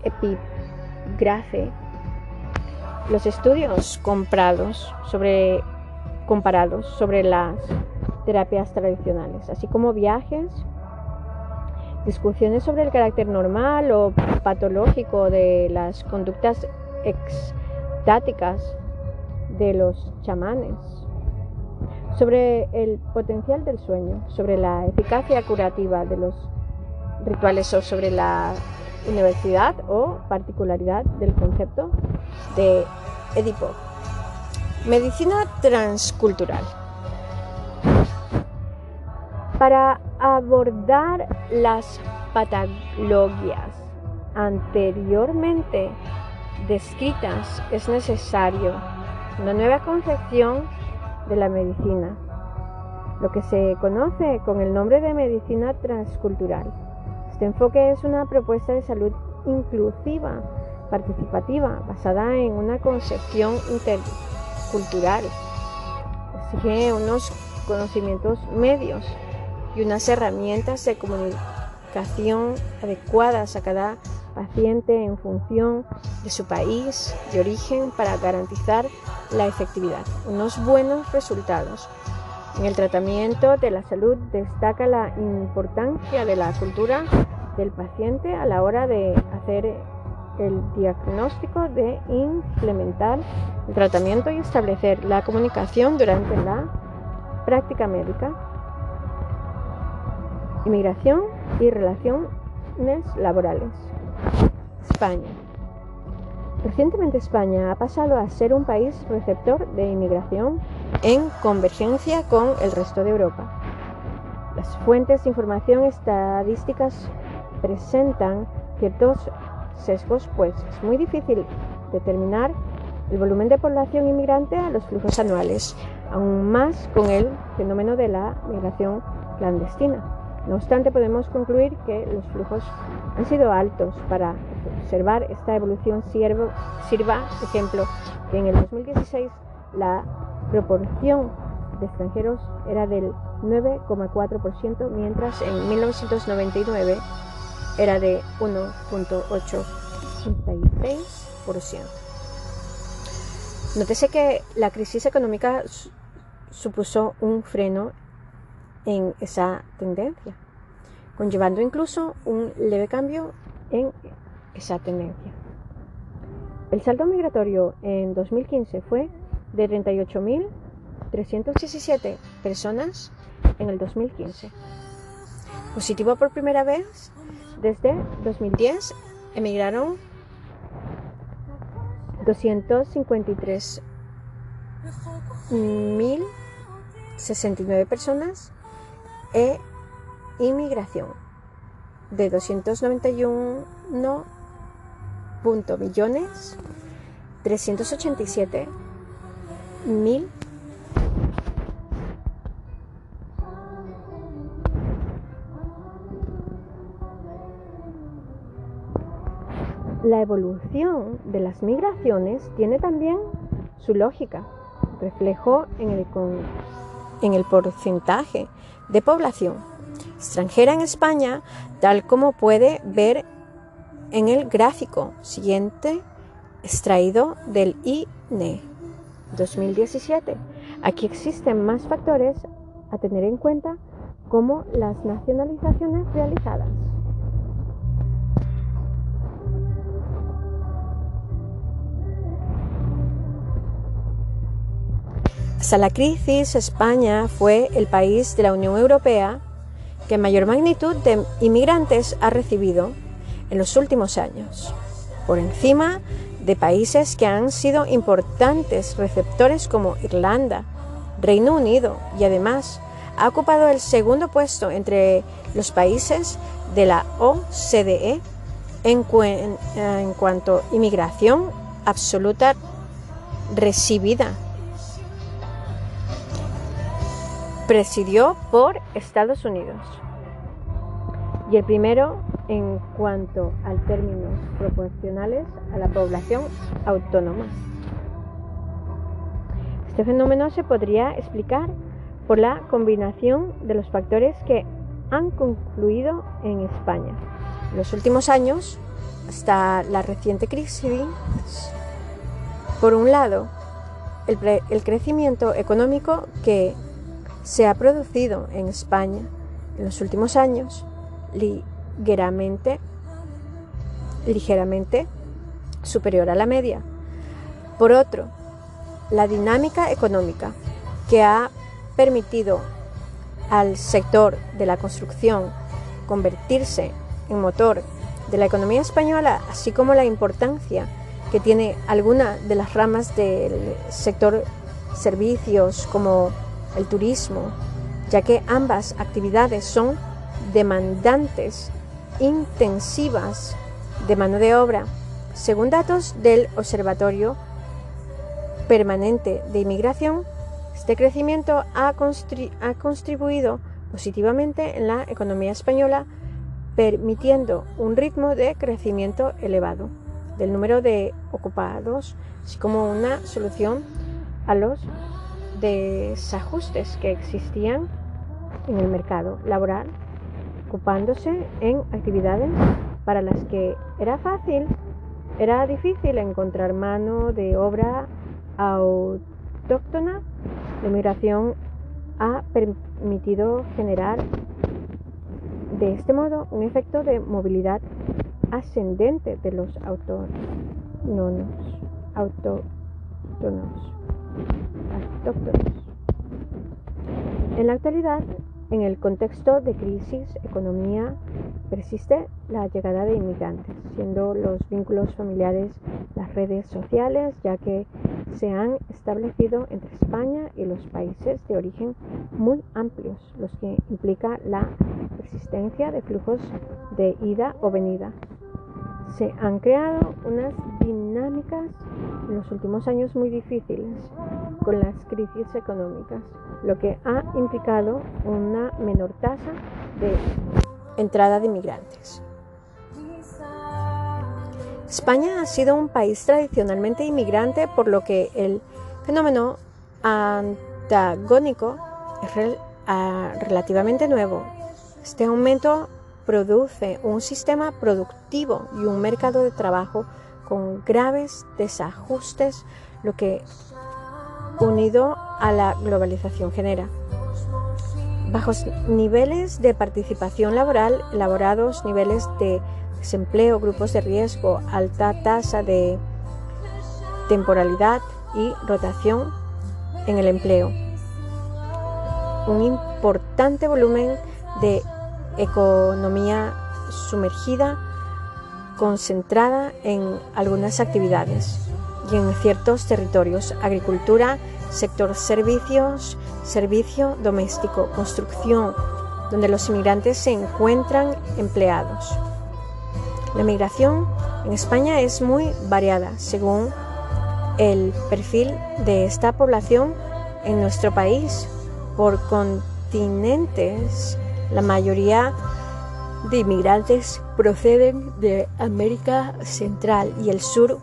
epígrafe los estudios comprados sobre, comparados sobre las terapias tradicionales, así como viajes, discusiones sobre el carácter normal o patológico de las conductas extáticas de los chamanes, sobre el potencial del sueño, sobre la eficacia curativa de los rituales o sobre la universidad o particularidad del concepto de Edipo. Medicina transcultural. Para abordar las patologías anteriormente descritas es necesario una nueva concepción de la medicina, lo que se conoce con el nombre de medicina transcultural. Este enfoque es una propuesta de salud inclusiva, participativa, basada en una concepción intercultural. Exige unos conocimientos medios y unas herramientas de comunicación adecuadas a cada paciente en función de su país de origen para garantizar la efectividad, unos buenos resultados. En el tratamiento de la salud destaca la importancia de la cultura del paciente a la hora de hacer el diagnóstico, de implementar el tratamiento y establecer la comunicación durante la práctica médica inmigración y relaciones laborales. España. Recientemente España ha pasado a ser un país receptor de inmigración en convergencia con el resto de Europa. Las fuentes de información estadísticas presentan ciertos sesgos, pues es muy difícil determinar el volumen de población inmigrante a los flujos anuales, aún más con el fenómeno de la migración clandestina. No obstante, podemos concluir que los flujos han sido altos para observar esta evolución sirva, sirva ejemplo que en el 2016 la proporción de extranjeros era del 9,4%, mientras en 1999 era de 1.866%. Nótese que la crisis económica supuso un freno en esa tendencia, conllevando incluso un leve cambio en esa tendencia. El saldo migratorio en 2015 fue de 38.317 personas en el 2015. Positivo por primera vez desde 2010 emigraron 253.069 personas e inmigración de 291 millones 387 mil La evolución de las migraciones tiene también su lógica, reflejo en el, en el porcentaje de población extranjera en España, tal como puede ver en el gráfico siguiente extraído del INE 2017. Aquí existen más factores a tener en cuenta como las nacionalizaciones realizadas. Hasta la crisis, España fue el país de la Unión Europea que mayor magnitud de inmigrantes ha recibido en los últimos años, por encima de países que han sido importantes receptores como Irlanda, Reino Unido y además ha ocupado el segundo puesto entre los países de la OCDE en, en cuanto a inmigración absoluta recibida presidió por Estados Unidos. Y el primero en cuanto a términos proporcionales a la población autónoma. Este fenómeno se podría explicar por la combinación de los factores que han concluido en España. En los últimos años, hasta la reciente crisis, por un lado, el, el crecimiento económico que se ha producido en España en los últimos años ligeramente, ligeramente superior a la media. Por otro, la dinámica económica que ha permitido al sector de la construcción convertirse en motor de la economía española, así como la importancia que tiene alguna de las ramas del sector servicios como el turismo, ya que ambas actividades son demandantes intensivas de mano de obra. Según datos del Observatorio Permanente de Inmigración, este crecimiento ha, contribuido positivamente en la economía española, permitiendo un ritmo de crecimiento elevado del número de ocupados, así como una solución a los desajustes que existían en el mercado laboral, ocupándose en actividades para las que era fácil, era difícil encontrar mano de obra autóctona. La migración ha permitido generar de este modo un efecto de movilidad ascendente de los autónomos. En la actualidad, en el contexto de crisis, economía, persiste la llegada de inmigrantes, siendo los vínculos familiares las redes sociales, ya que se han establecido entre España y los países de origen muy amplios, los que implica la persistencia de flujos de ida o venida. Se han creado unas dinámicas en los últimos años muy difíciles con las crisis económicas, lo que ha implicado una menor tasa de entrada de inmigrantes. España ha sido un país tradicionalmente inmigrante, por lo que el fenómeno antagónico es relativamente nuevo. Este aumento produce un sistema productivo y un mercado de trabajo con graves desajustes, lo que unido a la globalización genera. Bajos niveles de participación laboral, elaborados niveles de desempleo, grupos de riesgo, alta tasa de temporalidad y rotación en el empleo. Un importante volumen de economía sumergida concentrada en algunas actividades y en ciertos territorios, agricultura, sector servicios, servicio doméstico, construcción, donde los inmigrantes se encuentran empleados. La migración en España es muy variada según el perfil de esta población en nuestro país. Por continentes, la mayoría de inmigrantes proceden de América Central y el Sur,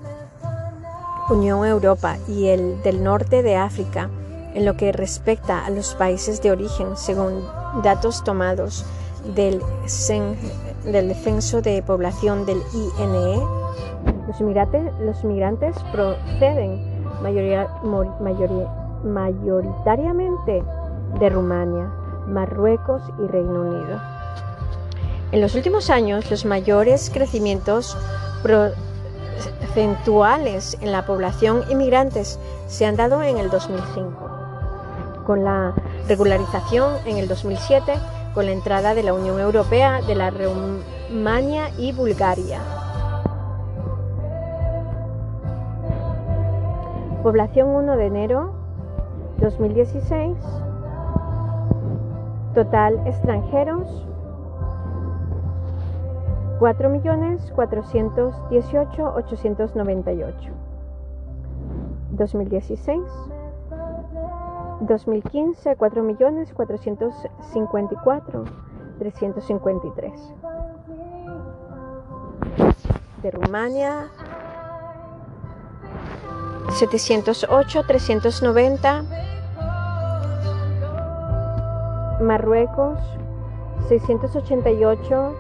Unión Europa y el del norte de África, en lo que respecta a los países de origen, según datos tomados del del censo de población del INE, los inmigrantes, los inmigrantes proceden mayoritariamente de Rumania, Marruecos y Reino Unido. En los últimos años, los mayores crecimientos porcentuales en la población inmigrantes se han dado en el 2005, con la regularización en el 2007, con la entrada de la Unión Europea de la Rumania y Bulgaria. Población 1 de enero 2016. Total extranjeros 4.418.898. 2016. 2015 4.454.353. De Rumania 708 390 Marruecos 688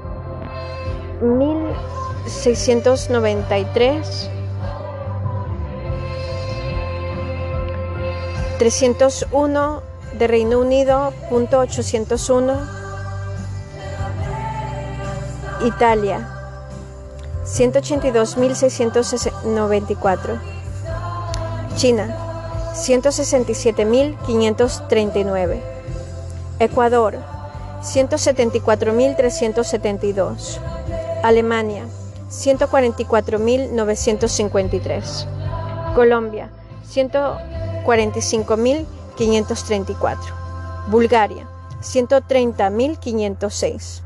1693 301 de Reino Unido, punto 801 Italia 182.694 China 167.539 Ecuador 174.372 Alemania 144.953 Colombia 145.534 Bulgaria 130.506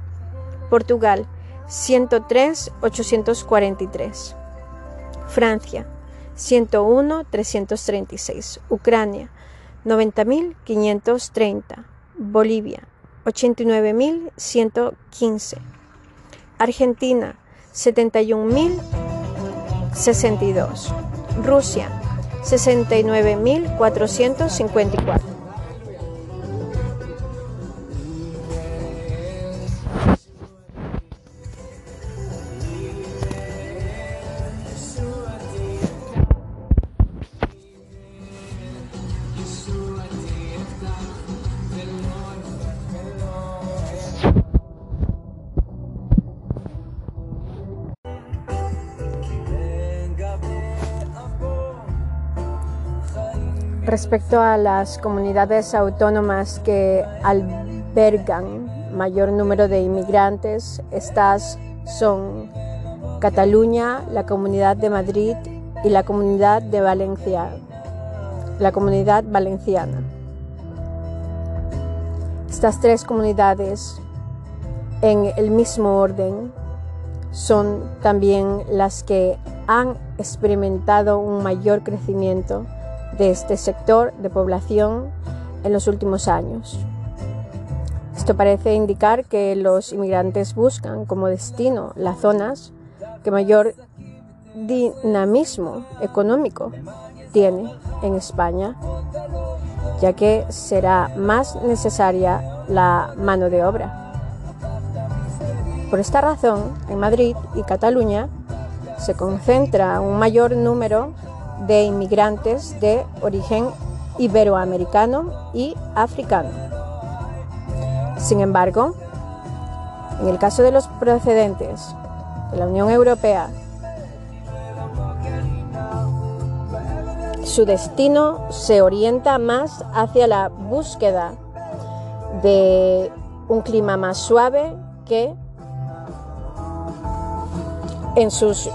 Portugal 103.843 Francia 101.336 Ucrania 90.530 Bolivia 89.115 Argentina 71.062 Rusia 69.454 Respecto a las comunidades autónomas que albergan mayor número de inmigrantes, estas son Cataluña, la Comunidad de Madrid y la Comunidad de Valencia, la Comunidad Valenciana. Estas tres comunidades en el mismo orden son también las que han experimentado un mayor crecimiento de este sector de población en los últimos años. Esto parece indicar que los inmigrantes buscan como destino las zonas que mayor dinamismo económico tiene en España, ya que será más necesaria la mano de obra. Por esta razón, en Madrid y Cataluña se concentra un mayor número de inmigrantes de origen iberoamericano y africano. Sin embargo, en el caso de los procedentes de la Unión Europea, su destino se orienta más hacia la búsqueda de un clima más suave que en sus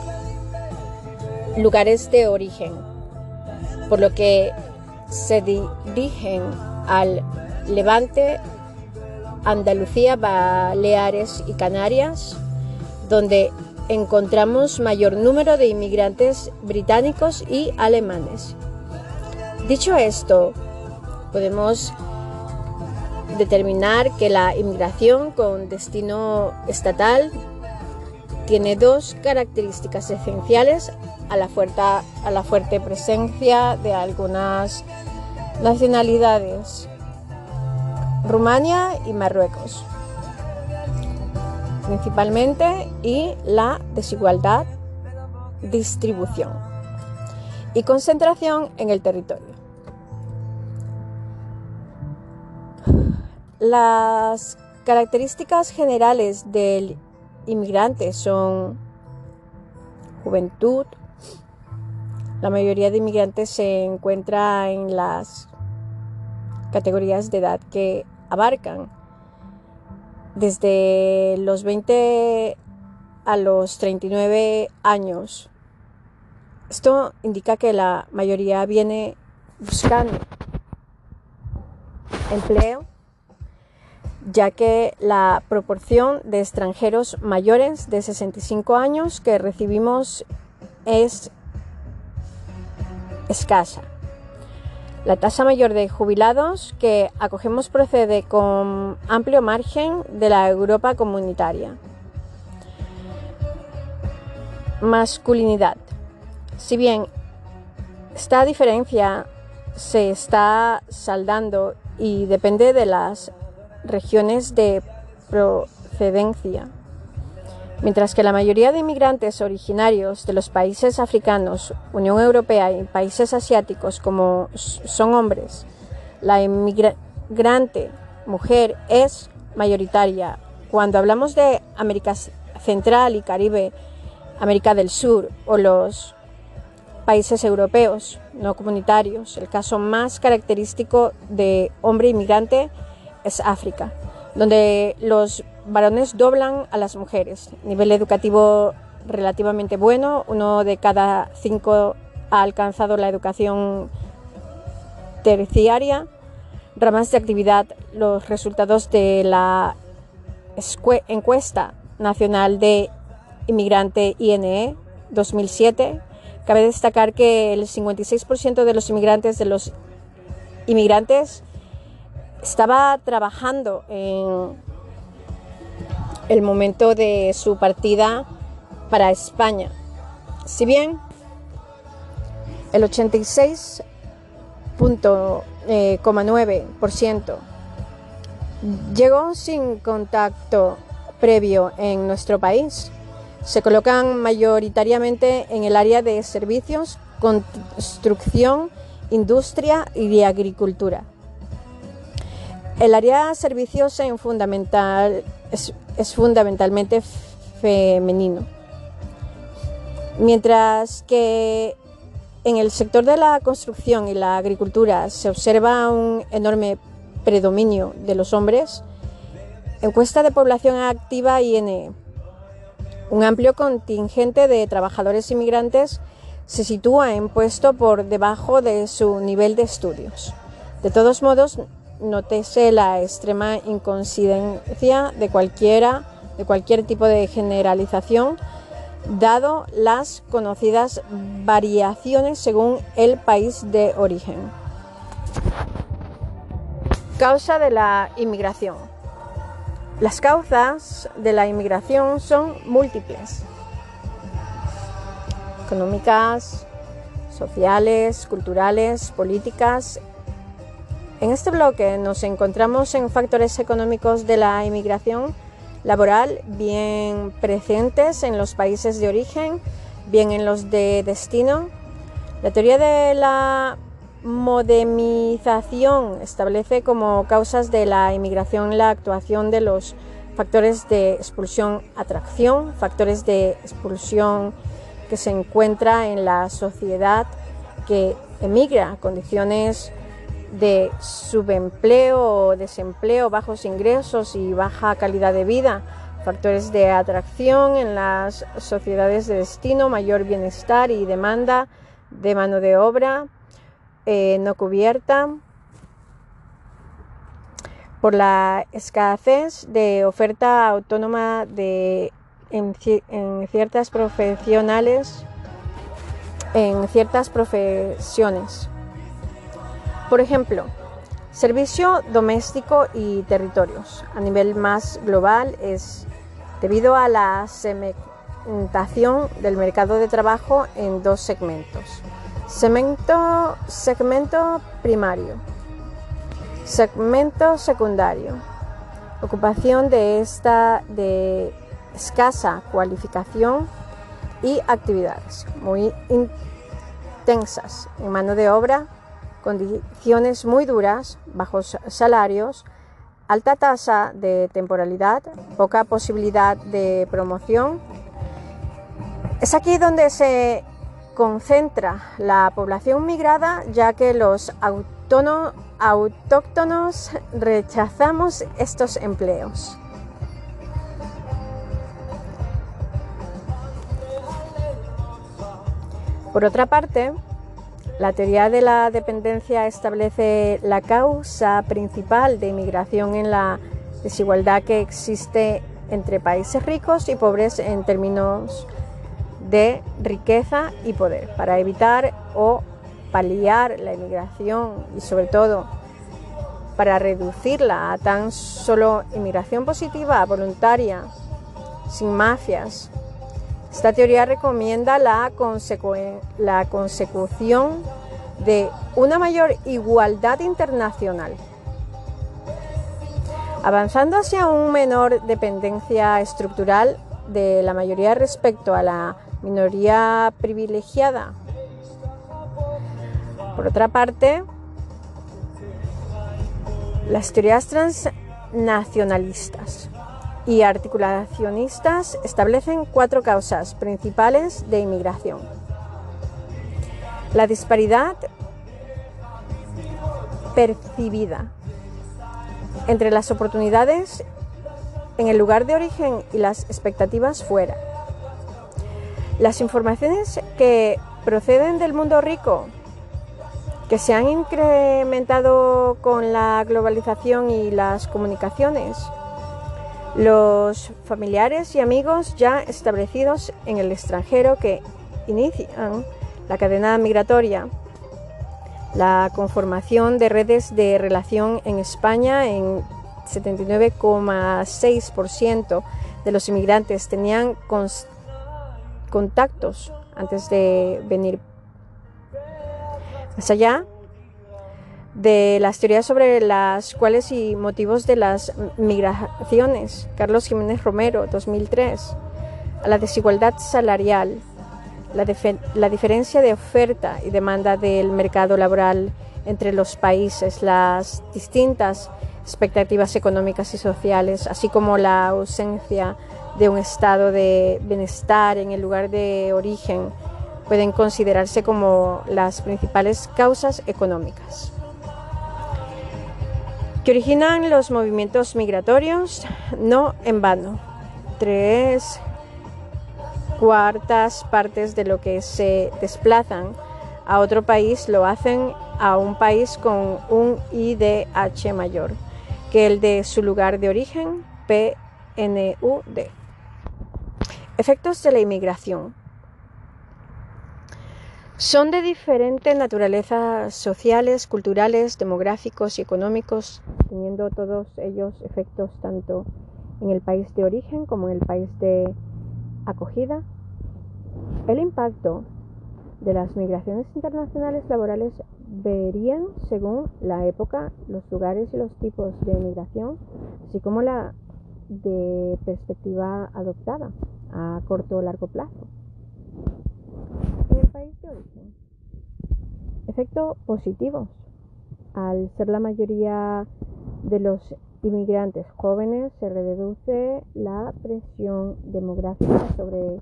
lugares de origen, por lo que se dirigen al Levante, Andalucía, Baleares y Canarias, donde encontramos mayor número de inmigrantes británicos y alemanes. Dicho esto, podemos determinar que la inmigración con destino estatal tiene dos características esenciales a la, fuerte, a la fuerte presencia de algunas nacionalidades, Rumania y Marruecos. principalmente y la desigualdad distribución y concentración en el territorio. Las características generales del inmigrante son juventud. La mayoría de inmigrantes se encuentra en las categorías de edad que abarcan desde los 20 a los 39 años. Esto indica que la mayoría viene buscando empleo, ya que la proporción de extranjeros mayores de 65 años que recibimos es escasa. La tasa mayor de jubilados que acogemos procede con amplio margen de la Europa comunitaria. Masculinidad. Si bien esta diferencia se está saldando y depende de las regiones de procedencia, Mientras que la mayoría de inmigrantes originarios de los países africanos, Unión Europea y países asiáticos como son hombres, la inmigrante mujer es mayoritaria. Cuando hablamos de América Central y Caribe, América del Sur o los países europeos no comunitarios, el caso más característico de hombre inmigrante es África, donde los varones doblan a las mujeres. Nivel educativo relativamente bueno, uno de cada cinco ha alcanzado la educación terciaria. Ramas de actividad, los resultados de la encuesta nacional de inmigrante INE 2007. Cabe destacar que el 56% de los inmigrantes de los inmigrantes estaba trabajando en el momento de su partida para España. Si bien el 86.9% eh, llegó sin contacto previo en nuestro país, se colocan mayoritariamente en el área de servicios, construcción, industria y de agricultura. El área servicios en fundamental es, fundamentalmente femenino. Mientras que en el sector de la construcción y la agricultura se observa un enorme predominio de los hombres, encuesta de población activa INE, un amplio contingente de trabajadores inmigrantes se sitúa en puesto por debajo de su nivel de estudios. De todos modos, Nótese la extrema incoincidencia de cualquiera, de cualquier tipo de generalización, dado las conocidas variaciones según el país de origen. Causa de la inmigración. Las causas de la inmigración son múltiples. Económicas, sociales, culturales, políticas, en este bloque nos encontramos en factores económicos de la inmigración laboral bien presentes en los países de origen, bien en los de destino. La teoría de la modernización establece como causas de la inmigración la actuación de los factores de expulsión-atracción, factores de expulsión que se encuentra en la sociedad que emigra, condiciones de subempleo desempleo, bajos ingresos y baja calidad de vida, factores de atracción en las sociedades de destino, mayor bienestar y demanda de mano de obra eh, no cubierta por la escasez de oferta autónoma de, en ciertas profesionales en ciertas profesiones por ejemplo, servicio doméstico y territorios. A nivel más global es debido a la segmentación del mercado de trabajo en dos segmentos. Segmento, primario. Segmento secundario. Ocupación de esta de escasa cualificación y actividades muy intensas en mano de obra, condiciones muy duras, bajos salarios, alta tasa de temporalidad, poca posibilidad de promoción. Es aquí donde se concentra la población migrada, ya que los autóctonos rechazamos estos empleos. Por otra parte, la teoría de la dependencia establece la causa principal de inmigración en la desigualdad que existe entre países ricos y pobres en términos de riqueza y poder. Para evitar o paliar la inmigración y sobre todo para reducirla a tan solo inmigración positiva, voluntaria, sin mafias, esta teoría recomienda la, consecución de una mayor igualdad internacional, avanzando hacia una menor dependencia estructural de la mayoría respecto a la minoría privilegiada. Por otra parte, las teorías transnacionalistas y articulacionistas establecen cuatro causas principales de inmigración. La disparidad percibida entre las oportunidades en el lugar de origen y las expectativas fuera. Las informaciones que proceden del mundo rico, que se han incrementado con la globalización y las comunicaciones, los familiares y amigos ya establecidos en el extranjero que inician la cadena migratoria, la conformación de redes de relación en España en 79,6% de los inmigrantes tenían contactos antes de venir. Más allá, de las teorías sobre las cuales y motivos de las migraciones, Carlos Jiménez Romero, 2003, a la desigualdad salarial, la, la, diferencia de oferta y demanda del mercado laboral entre los países, las distintas expectativas económicas y sociales, así como la ausencia de un estado de bienestar en el lugar de origen, pueden considerarse como las principales causas económicas que originan los movimientos migratorios, no en vano. Tres cuartas partes de lo que se desplazan a otro país lo hacen a un país con un IDH mayor que el de su lugar de origen, PNUD. Efectos de la inmigración. Son de diferente naturaleza sociales, culturales, demográficos y económicos, teniendo todos ellos efectos tanto en el país de origen como en el país de acogida. El impacto de las migraciones internacionales laborales verían según la época, los lugares y los tipos de migración, así como la de perspectiva adoptada a corto o largo plazo país de origen. Efectos positivos. Al ser la mayoría de los inmigrantes jóvenes, se reduce la presión demográfica sobre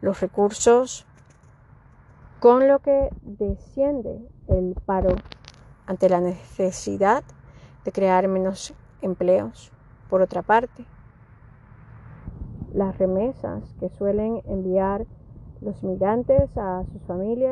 los recursos, con lo que desciende el paro ante la necesidad de crear menos empleos. Por otra parte, las remesas que suelen enviar los migrantes a sus familias